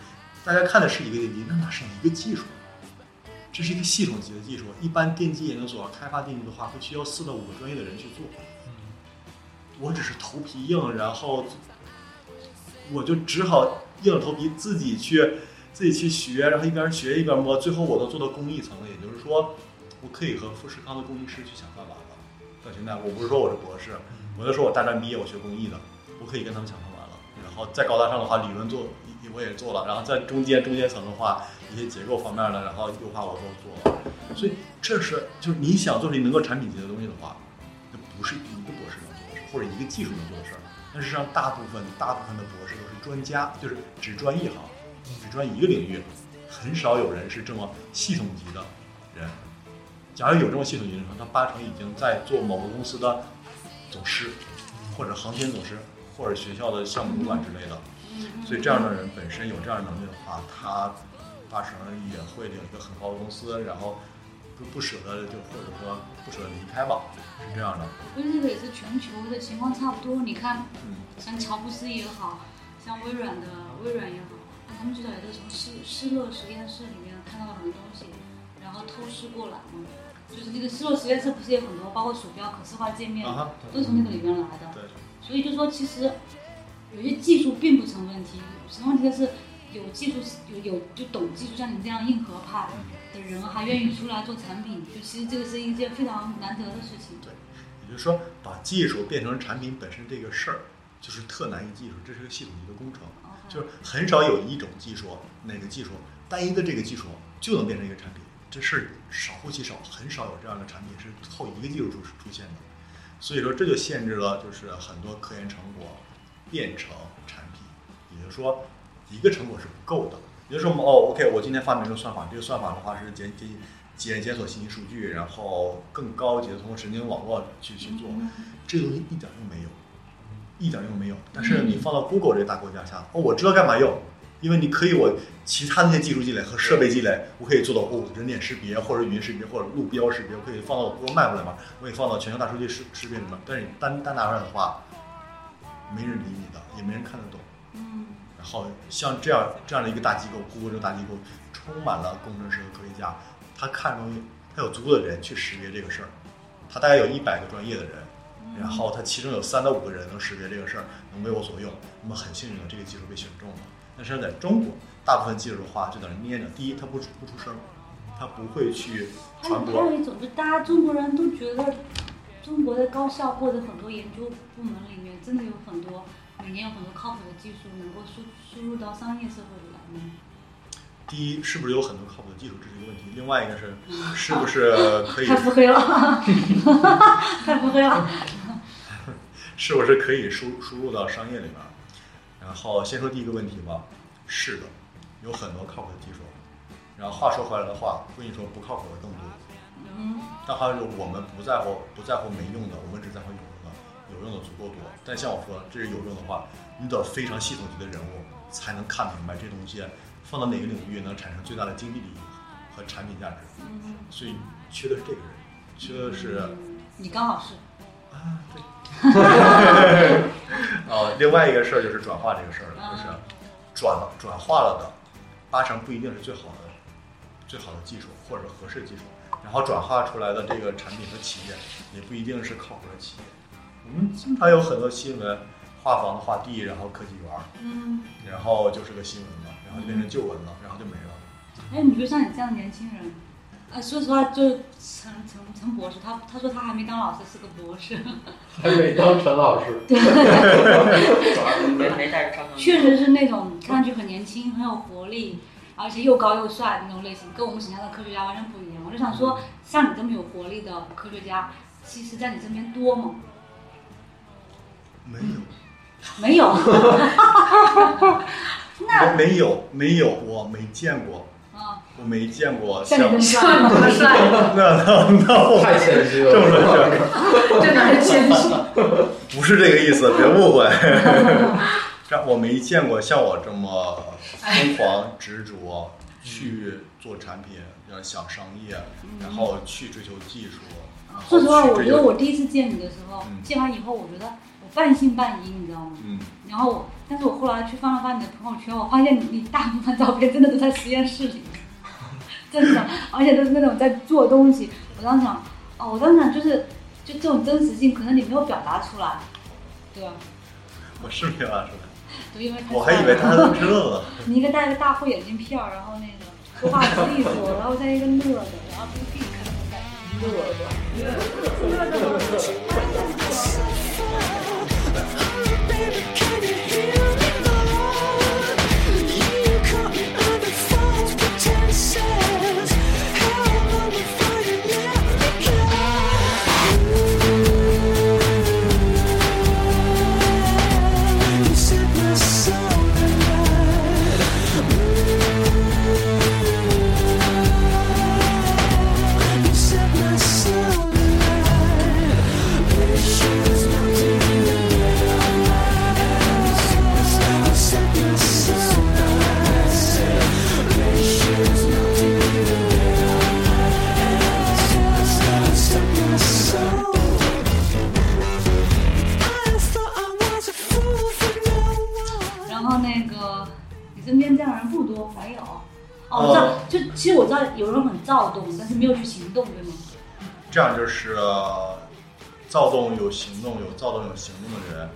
大家看的是一个电机，那哪是一个技术？这是一个系统级的技术。一般电机研究所开发电机的话，会需要四到五个专业的人去做。我只是头皮硬，然后我就只好硬着头皮自己去自己去学，然后一边学一边摸，最后我都做到工艺层了。也就是说，我可以和富士康的工艺师去想办法了。到现在，我不是说我是博士，我就说我大专毕业，我学工艺的，我可以跟他们想办法了。然后再高大上的话，理论做我也做了，然后在中间中间层的话，一些结构方面的，然后优化我都做了。所以这是就是你想做出能够产品级的东西的话，那不是一个，或者一个技术能做的事儿。但事实上，大部分大部分的博士都是专家，就是只专一行，只专一个领域，很少有人是这么系统级的人。假如有这么系统级的人，他八成已经在做某个公司的总师，或者航天总师，或者学校的项目主管之类的。所以这样的人本身有这样的能力的话，他八成也会有一个很好的公司，然后不不舍得就或者说不舍得离开吧，是这样的。我觉得这个也是全球的情况差不多。你看，嗯，像乔布斯也好，像微软的微软也好，他们最早也都从失失落实验室里面看到了很多东西，然后偷师过来嘛。就是那个失落实验室不是有很多，包括鼠标、可视化界面，啊，都是从那个里面来的。对，所以就说，其实有些技术并不成问题，成问题的是有技术有有就懂技术，像你这样硬核派的人，还愿意出来做产品，就其实这个是一件非常难得的事情。对也就是说，把技术变成产品本身这个事儿，就是特难一技术，这是个系统级的工程。就是很少有一种技术，哪个技术单一的这个技术就能变成一个产品，这事儿少乎其少，很少有这样的产品是靠一个技术出出现的。所以说，这就限制了就是很多科研成果变成产品，也就是说，一个成果是不够的。也就是说，哦，OK，我今天发明一个算法，这个算法的话是检检检检索信息数据，然后更高级的通过神经网络去去做，这个东西一点用没有，一点用没有。但是你放到 Google 这个大国家下，哦，我知道干嘛用，因为你可以我其他那些技术积累和设备积累，我可以做到哦人脸识别或者语音识别或者路标识别，我可以放到 Google Map 里面，我可以放到全球大数据识识别里面。但是你单单拿出来的话，没人理你的，也没人看得懂。嗯然后像这样这样的一个大机构，Google 这个大机构充满了工程师和科学家，他看东西，他有足够的人去识别这个事儿，他大概有一百个专业的人，然后他其中有三到五个人能识别这个事儿，能为我所用，那么很幸运的这个技术被选中了。但是在中国，大部分技术的话就等于捏着，第一它不出不出声，它不会去传播，还有一种，就大家中国人都觉得，中国的高校或者很多研究部门里面，真的有很多每年有很多靠谱的技术能够输输入到商业社会里来吗？第一是不是有很多靠谱的技术，这是一个问题；另外一个是 <laughs> 是不是可以太腹黑了，太腹黑了。<laughs> 是不是可以输输入到商业里面？然后先说第一个问题吧，是的，有很多靠谱的技术。然后话说回来的话，我跟你说不靠谱的更多。嗯，但还有就是我们不在乎不在乎没用的，我们只在乎有用的，有用的足够多。但像我说，这是有用的话，你得非常系统级的人物才能看明白这东西放到哪个领域能产生最大的经济利益和产品价值。嗯所以缺的是这个人，缺的是。你刚好是，啊，对。哦，<laughs> 另外一个事儿就是转化这个事儿了，就是转了转化了的，八成不一定是最好的最好的技术或者合适技术，然后转化出来的这个产品和企业也不一定是靠谱的企业。我们经常有很多新闻，画房子画地，然后科技园儿，嗯，然后就是个新闻嘛，然后就变成旧闻了，然后就没了。哎，你觉得像你这样的年轻人，呃，说实话，就陈陈陈博士，他他说他还没当老师，是个博士，还以为当陈老师。<laughs> <laughs> 没没带着。确实是那种看上去很年轻、很有活力，而且又高又帅的那种类型，跟我们想象的科学家完全不一样。我就想说，像你这么有活力的科学家，其实在你身边多吗？没有，没有。<laughs> 那没没有没有，我没见过，啊，我没见过像你这么帅 <laughs> 那那那我太谦虚了，这么说是真的很谦虚。不是这个意思，别误会。这我没见过像我这么疯狂执着去做产品，要想商业，然后去追求技术。说实话，我觉得我第一次见你的时候，嗯见完以后，我觉得我半信半疑，你知道吗？嗯，然后我，但是我后来去翻了翻你的朋友圈，我发现你你大部分照片真的都在实验室里，<laughs> 真的，而且都是那种在做东西。我当时想，哦，我当时想就是就这种真实性，可能你没有表达出来，对吧？我是没有拿出来，就因为太我还以为他都知道了。<laughs> 你一个戴个大护眼镜片儿，然后那个说话不利索，然后再一个乐的，然后这个 geek 看起来乐的。躁动，但是没有去行动，对吗？这样就是呃躁动有行动，有躁动有行动的人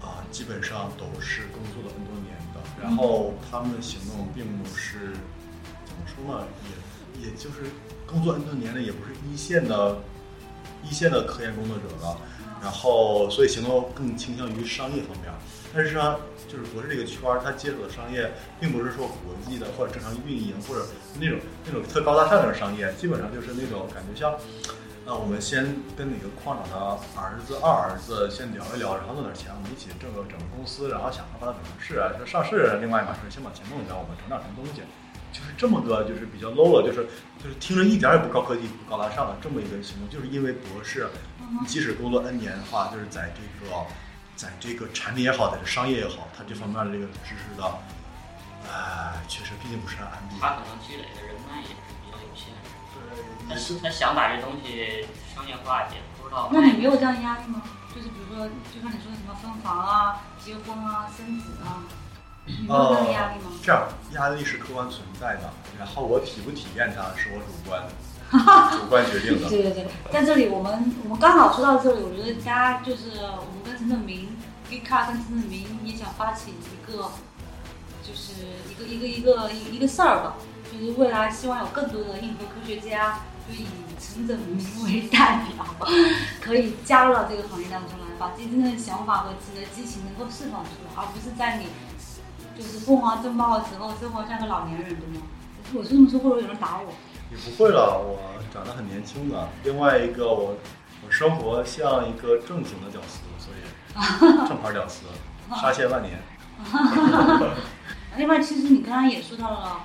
啊、基本上都是工作了很多年的，然后他们的行动并不是怎么说呢，也也就是工作 N 多年的，也不是一线的一线的科研工作者了，然后所以行动更倾向于商业方面。但是呢，就是博士这个圈儿，他接触的商业并不是说国际的或者正常运营或者那种那种特高大上那种商业，基本上就是那种感觉像。那我们先跟哪个矿长的儿子、二儿子先聊一聊，然后弄点钱，我们一起挣个整个公司，然后想办法把它整成市啊，就上市。另外一码事先把钱弄起来，我们整点什么东西，就是这么个就是比较 low 了，就是就是听着一点也不高科技、不高大上的这么一个行动，就是因为博士，即使工作 N 年的话，就是在这个在这个产品也好，在这商业也好，他这方面的这个知识的，呃，确实毕竟不是安利。他可能积累的人脉也是比较有限的。对，他是他想把这东西商业化，也不知道。那你没有这样压力吗？就是比如说，就像你说的什么分房啊、结婚啊、生子啊，你没有这样的压力吗？这样压力是客观存在的，然后我体不体验它是我主观 <laughs> 主观决定的。对对对，在这里我们我们刚好说到这里，我觉得大家就是我们跟陈正明 g e e k a 跟陈正明也想发起一个，就是一个一个一个一一个事儿吧，就是未来希望有更多的硬核科学家，就以陈正明为代表，<laughs> 可以加入到这个行业当中来，把自己真正的想法和自己的激情能够释放出来，而不是在你就是风华正茂的时候生活像个老年人，对吗？我是这么说，会不会有人打我？也不会了，我长得很年轻的。另外一个，我我生活像一个正经的屌丝，所以 <laughs> 正牌屌丝，杀千万年。<laughs> 另外，其实你刚刚也说到了，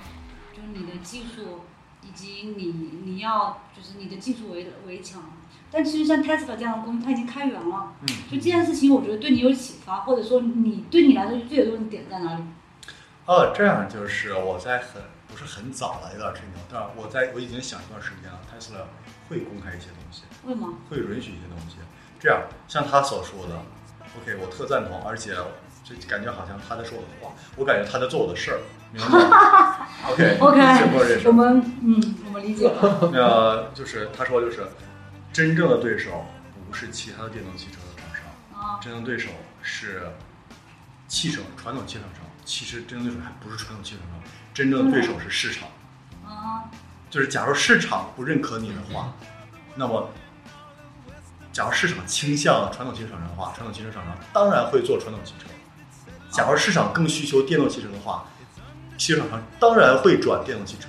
就是你的技术以及你你要就是你的技术围围墙。但其实像 Tesla 这样的公司，它已经开源了。嗯，就这件事情，我觉得对你有启发，或者说你对你来说最有用的点在哪里？哦，这样就是我在很不是很早了，有点吹牛，但是我在我已经想一段时间了，Tesla 会公开一些东西。会吗？会允许一些东西。这样，像他所说的，OK，我特赞同，而且就感觉好像他在说我的话，我感觉他在做我的事儿，明白吗？<laughs> OK OK，我？们嗯，我们理解了。<laughs> 那就是他说就是，真正的对手不是其他的电动汽车的厂商，啊，真正对手是汽车传统汽车厂商。其实真正对手还不是传统汽车厂商，真正的对手是市场。啊，就是假如市场不认可你的话，那么，假如市场倾向传统汽车厂商的话，传统汽车厂商当然会做传统汽车。假如市场更需求电动汽车的话，汽车厂商当然会转电动汽车。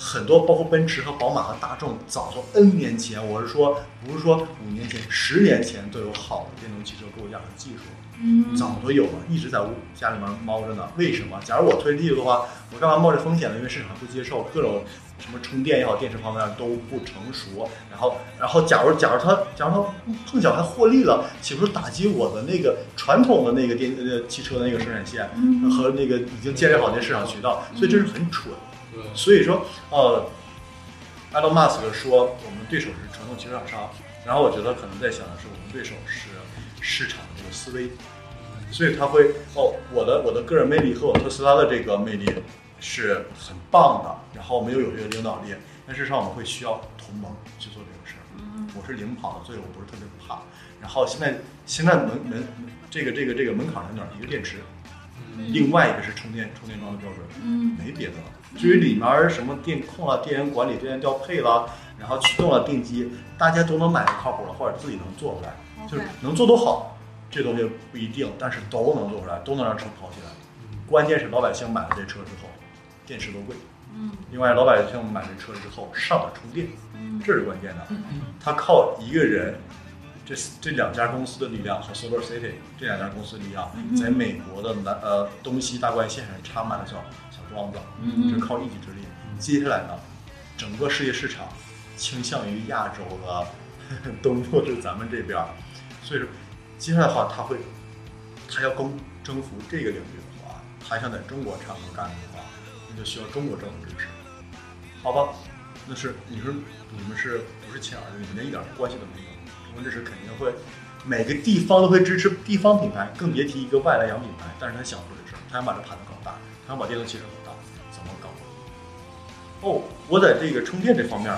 很多包括奔驰和宝马和大众，早从 N 年前，我是说不是说五年前、十年前都有好的电动汽车构架和技术。嗯，早都有了，一直在屋家里面猫着呢。为什么？假如我推地的话，我干嘛冒这风险呢？因为市场不接受，各种什么充电也好，电池方面都不成熟。然后，然后假如假如它假如它碰巧还获利了，岂不是打击我的那个传统的那个电呃汽车的那个生产线嗯和那个已经建立好的市场渠道？所以这是很蠢。对，所以说，呃，Elon Musk 说我们对手是传统汽车厂商，然后我觉得可能在想的是我们对手是市场的思维，所以他会哦，我的我的个人魅力和我特斯拉的这个魅力是很棒的，然后我们又有这个领导力，但事实上我们会需要同盟去做这个事儿。嗯我是领跑的，所以我不是特别怕。然后现在现在门门这个这个这个门槛在哪儿？一个电池，嗯另外一个是充电充电桩的标准，嗯没别的了。至于里面什么电控啊、电源管理、电源调配啦，然后驱动啊、电机，大家都能买的靠谱了，或者自己能做出来，就是能做多好，这东西不一定，但是都能做出来，都能让车跑起来。关键是老百姓买了这车之后，电池多贵。嗯另外，老百姓买这车之后上了充电，嗯这是关键的。他靠一个人，这这两家公司的力量和 Solar City 这两家公司的力量，嗯在美国的南呃东西大关线上插满了小小桩子，嗯这靠一己之力。接下来呢，整个世界市场倾向于亚洲的 <laughs> 东部是咱们这边儿，所以说接下来的话，他会他要攻征服这个领域的话，他想在中国产能干的话，那就需要中国政府支持，好吧？那是你说你们是不是亲儿子？你们连一点关系都没有，中国支持肯定会，每个地方都会支持地方品牌，更别提一个外来洋品牌。但是他想做这事，他想把这盘子搞大，他想把电动汽车搞大，怎么搞？哦，我在这个充电这方面，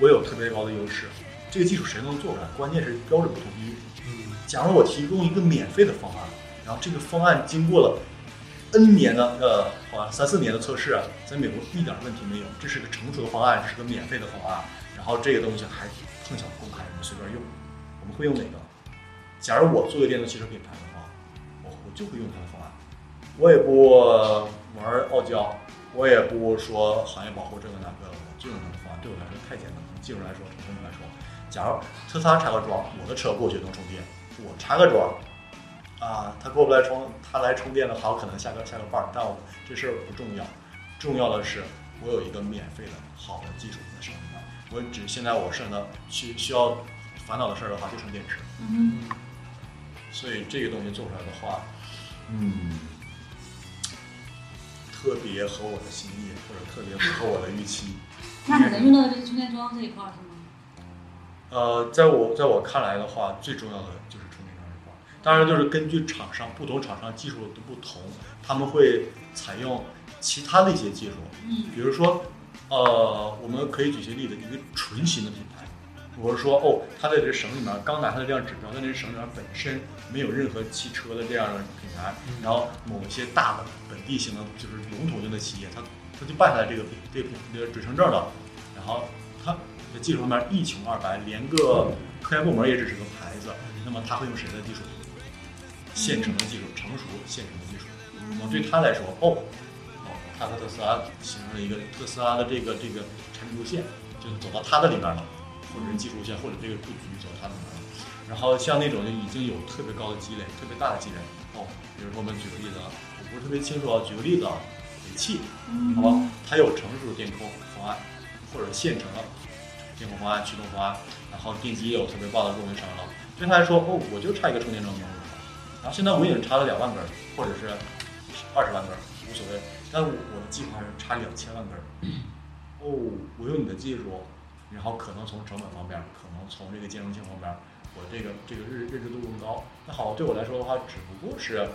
我有特别高的优势。这个技术谁能做出来，关键是标准不统一。假如我提供一个免费的方案，然后这个方案经过了 N 年的呃，好像三四年的测试，在美国一点问题没有，这是个成熟的方案，这是个免费的方案，然后这个东西还碰巧公开，我们随便用，我们会用哪个？假如我做个电动汽车品牌的话，我我就会用它的方案，我也不玩傲娇，我也不说行业保护这个？那个，我就用它的方案，对我来说太简单了，技术来说，成本来说，假如特斯拉拆个？桩，我的车过去能充电，我插个桩，啊，他过不来充，他来充电的话，我可能下个下个伴儿，但我这事儿不重要，重要的是我有一个免费的好的技术在上面，我只现在我剩的需需要烦恼的事儿的话，就剩电池，嗯所以这个东西做出来的话，嗯，特别合我的心意，或者特别符合我的预期。<laughs> 那你能用到就是充电桩这一块儿是吗？呃，在我在我看来的话，最重要的就是。当然，就是根据厂商不同厂商技术的不同，他们会采用其他的一些技术。嗯比如说，呃，我们可以举些例子，一个纯新的品牌，我是说，哦，他在这省里面刚拿下的这样指标，在这省里面本身没有任何汽车的这样的品牌，然后某一些大的本地性的就是龙头性的企业，它它就办下来这个这个这个准生证了，然后它在技术方面一穷二白，连个科研部门也只是个牌子，那么他会用谁的技术？现成的技术，成熟现成的技术。那么对他来说，哦，哦，他和特斯拉形成了一个特斯拉的这个这个产品路线，就走到他的里面了，或者是技术路线，或者这个布局走到他的里面了。然后像那种就已经有特别高的积累、特别大的积累，哦，比如说我们举个例子啊，我不是特别清楚啊，举个例子啊，北汽，嗯，好吧，它有成熟的电控方案，或者现成的电控方案、驱动方案，然后电机也有特别棒的供应商了。对他来说，哦，我就差一个充电桩能用好。然后现在我已经插了两万根，或者是二十万根，无所谓。但我我的计划是插两千万根。哦，我用你的技术，然后可能从成本方面，可能从这个兼容性方面，我这个这个认认知度更高。那好，对我来说的话，只不过是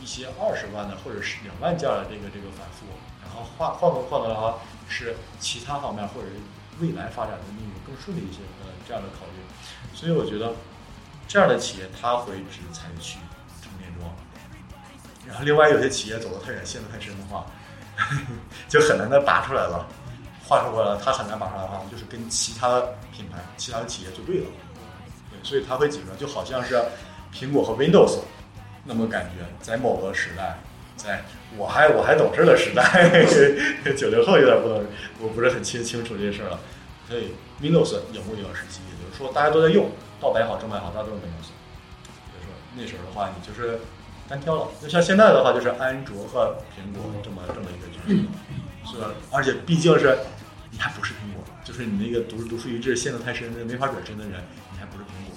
一些二十万的或者是两万件的这个这个反复，然后换换个换的话是其他方面或者是未来发展的那个更顺利一些的这样的考虑。所以我觉得这样的企业它会只采取充电桩，然后另外有些企业走得太远，陷得太深的话，<laughs> 就很难再拔出来了。话说回来，它很难拔出来的话，就是跟其他品牌、其他的企业就对了。对，所以它会挤出来，就好像是苹果和 Windows，那么感觉在某个时代，在我还我还懂事的时代，<laughs> 九零后有点不懂，我不是很清清楚这事儿了。所以 Windows 有没有时期，也就是说大家都在用，盗版也好，正版也好，大家都用 Windows。就是说那时候的话，你就是单挑了。就像现在的话，就是安卓和苹果这么这么一个局面，是吧？而且毕竟是你还不是苹果，就是你那个独独树一帜、陷得太深的没法转身的人，你还不是苹果，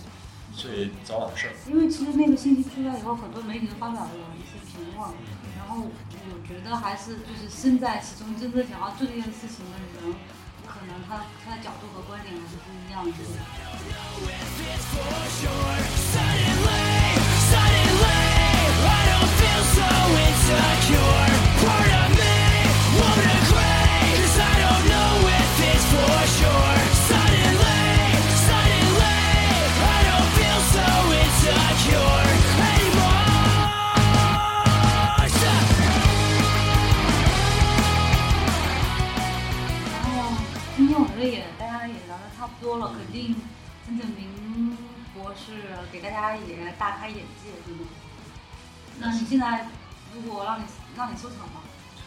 所以早晚的事儿。因为其实那个信息出来以后，很多媒体都发表了一些评论，然后我觉得还是就是身在其中，真正想要做这件事情的人，可能他他的角度和观点还是不一样的。多了，肯定曾正明博士给大家也大开眼界，对吗？那你现在如果让你让你收藏吧，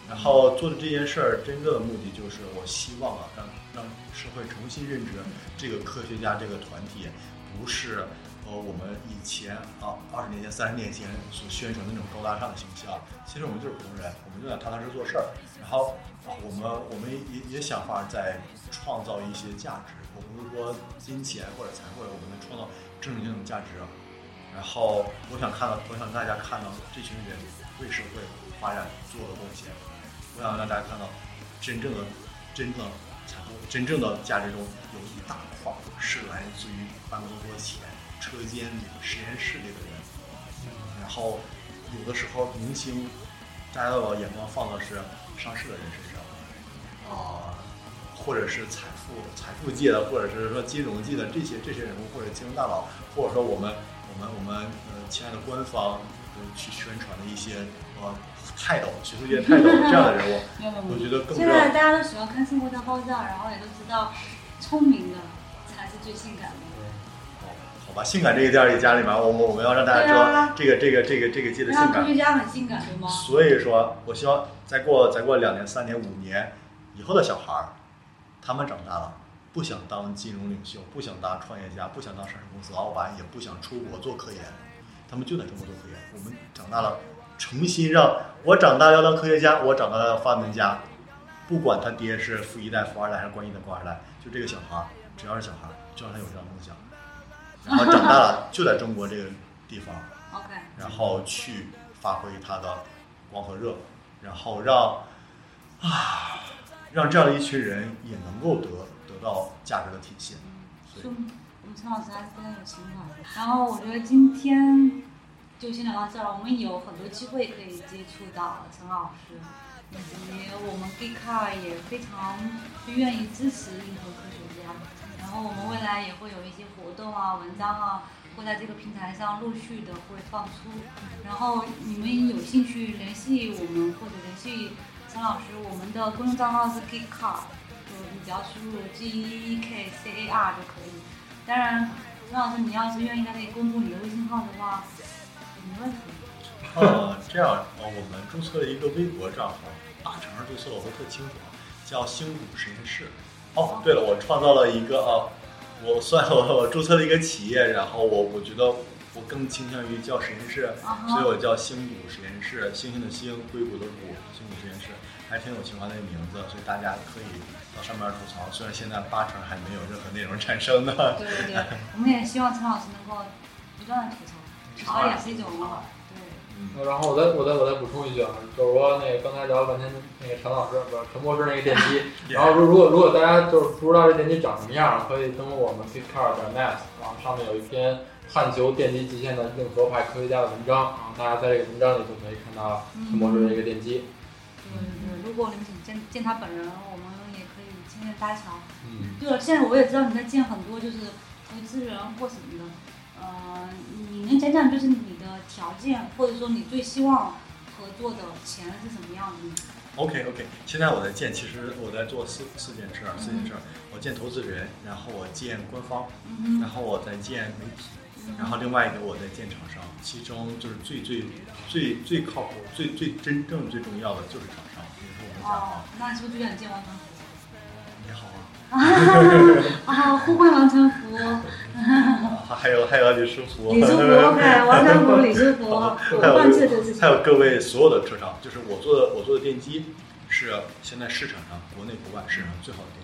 然后做的这件事儿，真正的目的就是我希望啊，让让社会重新认知这个科学家这个团体，不是呃我们以前啊二十年前、三十年前所宣传的那种高大上的形象。其实我们就是普通人，我们就想踏踏实实做事儿。然后啊我们我们也也想法在创造一些价值。我不是说金钱或者财富，我们能创造真正的价值。然后我想看到，我想大家看到这群人为社会发展做的贡献。我想让大家看到，真正的、真正的财富、真正的价值中有一大块儿是来自于办公桌前、车间里、实验室里的人。然后有的时候明星，大家都把眼光放的是上市的人身上，啊、或者是财富财富界的，或者是说金融界的这些这些人物，或者金融大佬，或者说我们我们我们呃亲爱的官方呃去宣传的一些呃泰斗，学术界泰斗这样的人物，<laughs> 我觉得更现在大家都喜欢看《生活大爆炸》，然后也都知道，聪明的才是最性感的。哦好吧，性感这个点儿里家里面，我们我们要让大家知道这个这个这个这个界的性感科感。学家很性感，对吗？所以说，我希望再过再过两年、三年、五年以后的小孩儿，他们长大了，不想当金融领袖，不想当创业家，不想当上市公司老板，也不想出国做科研，他们就在中国做科研。我们长大了，重新让我长大要当科学家，我长大要发明家，不管他爹是富一代、富二代还是官一代、官二代，就这个小孩，只要是小孩，就让他有这样的梦想，然后长大了就在中国这个地方。<laughs> OK，然后去发挥他的光和热，然后让啊，让这样的一群人也能够得得到价值的体现。所以我们陈老师还是非常有情怀的。然后我觉得今天就先聊到这儿，我们有很多机会可以接触到陈老师，以及我们 Geek Car 也非常愿意支持银河科学家。然后我们未来也会有一些活动啊、文章啊，会在这个平台上陆续的会放出。然后你们有兴趣联系我们或者联系陈老师，我们的公众账号是 Geek Car。就你只要输入 G E E K C A R 就可以。当然，陈老师，你要是愿意在这里公布你的微信号的话，也没问题。呃，这样呃，我们注册了一个微博账号，大肠注册了，我会特清楚啊，叫星谷实验室。哦，对了，我创造了一个啊，我算我我注册了一个企业，然后我我觉得我更倾向于叫实验室，所以我叫星谷实验室，星星的星，硅谷的谷，星谷实验室，还挺有情怀的一个名字，所以大家可以到上面吐槽。虽然现在八成还没有任何内容产生呢。对对对，<laughs> 我们也希望陈老师能够不断的吐槽，吐槽也是一种文化。然后我再我再我再补充一句啊，就是说那个刚才聊了半天那个陈老师不是陈博士那个电机，<laughs> 然后如如果如果大家就是不知道这电机长什么样，可以登录我们 geekcar 点 net，然后上面有一篇探求电机极限的硬核派科学家的文章，然后大家在这个文章里就可以看到陈博士的一个电机。对对对，如果你们想见见他本人，我们也可以牵线搭桥。嗯，对了，现在我也知道你在见很多就是投资人或什么的，呃，你能讲讲就是你的条件，或者说你最希望合作的钱是什么样的吗？OK OK，现在我在见，其实我在做四四件事儿，四件事儿，我见投资人，然后我见官方，嗯然后我再见媒体，哼，然后另外一个我在建厂商，其中就是最最最最靠谱、最最真正最重要的就是厂商，也是我们甲哦。，那是不是就想见王传福？你好啊。<laughs> 啊，互换王传福，啊还有还有李书福，李书福，<laughs> OK，王传福，李书福，<laughs> 我还有。还有各位所有的车商，就是我做的我做的电机是现在市场上国内国外市场上最好的电机，嗯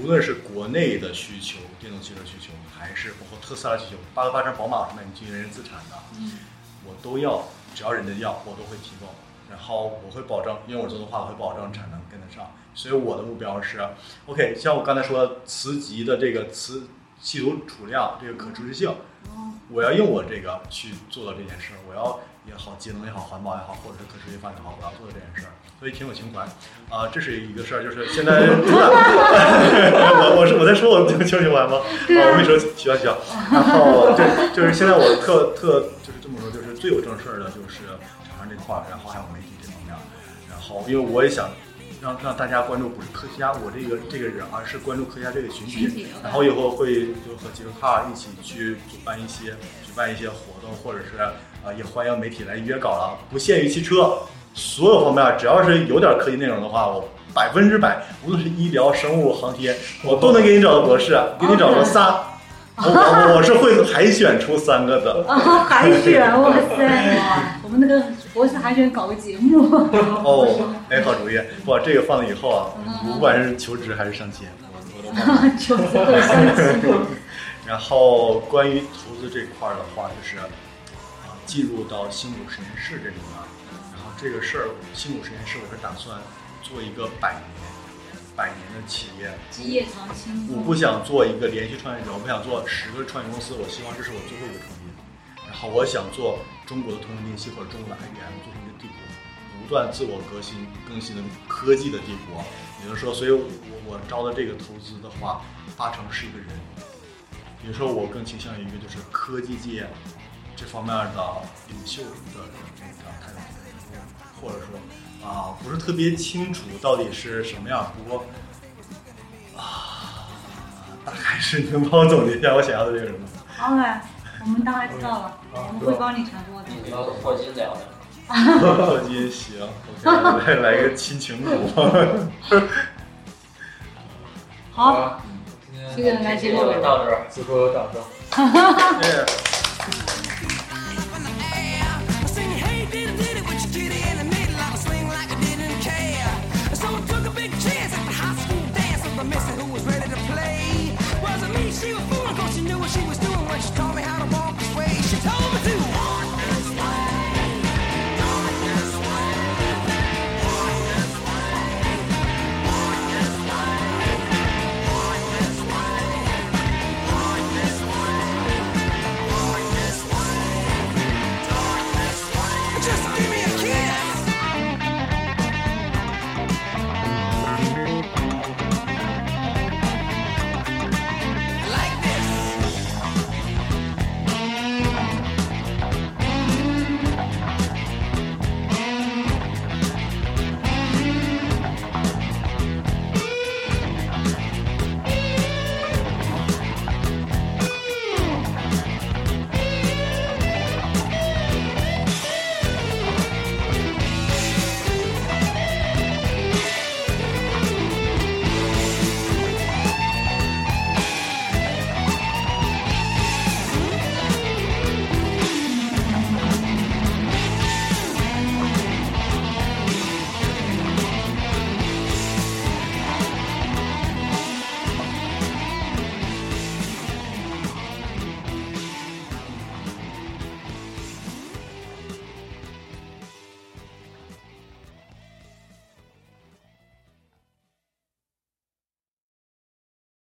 无论是国内的需求，电动汽车需求，还是包括特斯拉需求，八个八成宝马什么你进人资产的，嗯我都要，只要人家要，我都会提供。然后我会保证，因为我做的话，我会保证产能跟得上。所以我的目标是，OK，像我刚才说的磁极的这个磁气流储量，这个可持续性，嗯我要用我这个去做到这件事儿，我要也好，节能也好，环保也好，或者是可持续发展也好，我要做到这件事儿，所以挺有情怀。啊、这是一个事儿，就是现在 <laughs> 我我是我在说我挺有情怀吗？啊，我没说需要需要。然后对就是现在我特特就是这么说，就是最有正事儿的就是厂商这块儿，然后还有媒体这方面，然后因为我也想让让大家关注不是科学家我这个这个人，而是关注科学家这个群体。然后以后会就和杰克卡一起去主办一些举办一些活动，或者是啊、也欢迎媒体来约稿了，不限于汽车，所有方面只要是有点科技内容的话，我百分之百，无论是医疗、生物、航天，我都能给你找到博士，给你找到仨。我我我是会海选出三个的。啊，海选，<laughs> 哇塞！我们那个博士海选搞个节目，<laughs> 哦，哎，好主意！哇，这个放了以后啊，不管是求职还是相亲，我我都。<laughs> 求职。然后关于投资这块儿的话，就是啊，进入到新股实验室这里面，然后这个事儿，新股实验室我是打算做一个百年、百年的企业。基业长青。我不想做一个连续创业者，我不想做十个创业公司，我希望这是我最后一个创业。然后我想做中国的通用电气或者中国的 IBM 做成一个帝国，不断自我革新更新的科技的帝国。也就是说，所以我我招的这个投资的话，八成是一个人。比如说，我更倾向于一个就是科技界这方面的领袖的这个态度，或者说啊，不是特别清楚到底是什么样，不过啊，大概是你能帮我总结一下我想要的这个人吗？OK，我们大概知道了，我们会帮你传播的。你要破金聊的，<laughs> 霍金行来来个亲情股。<laughs> 好，今天这个来结束就到这儿。自说到这儿。<laughs> 耶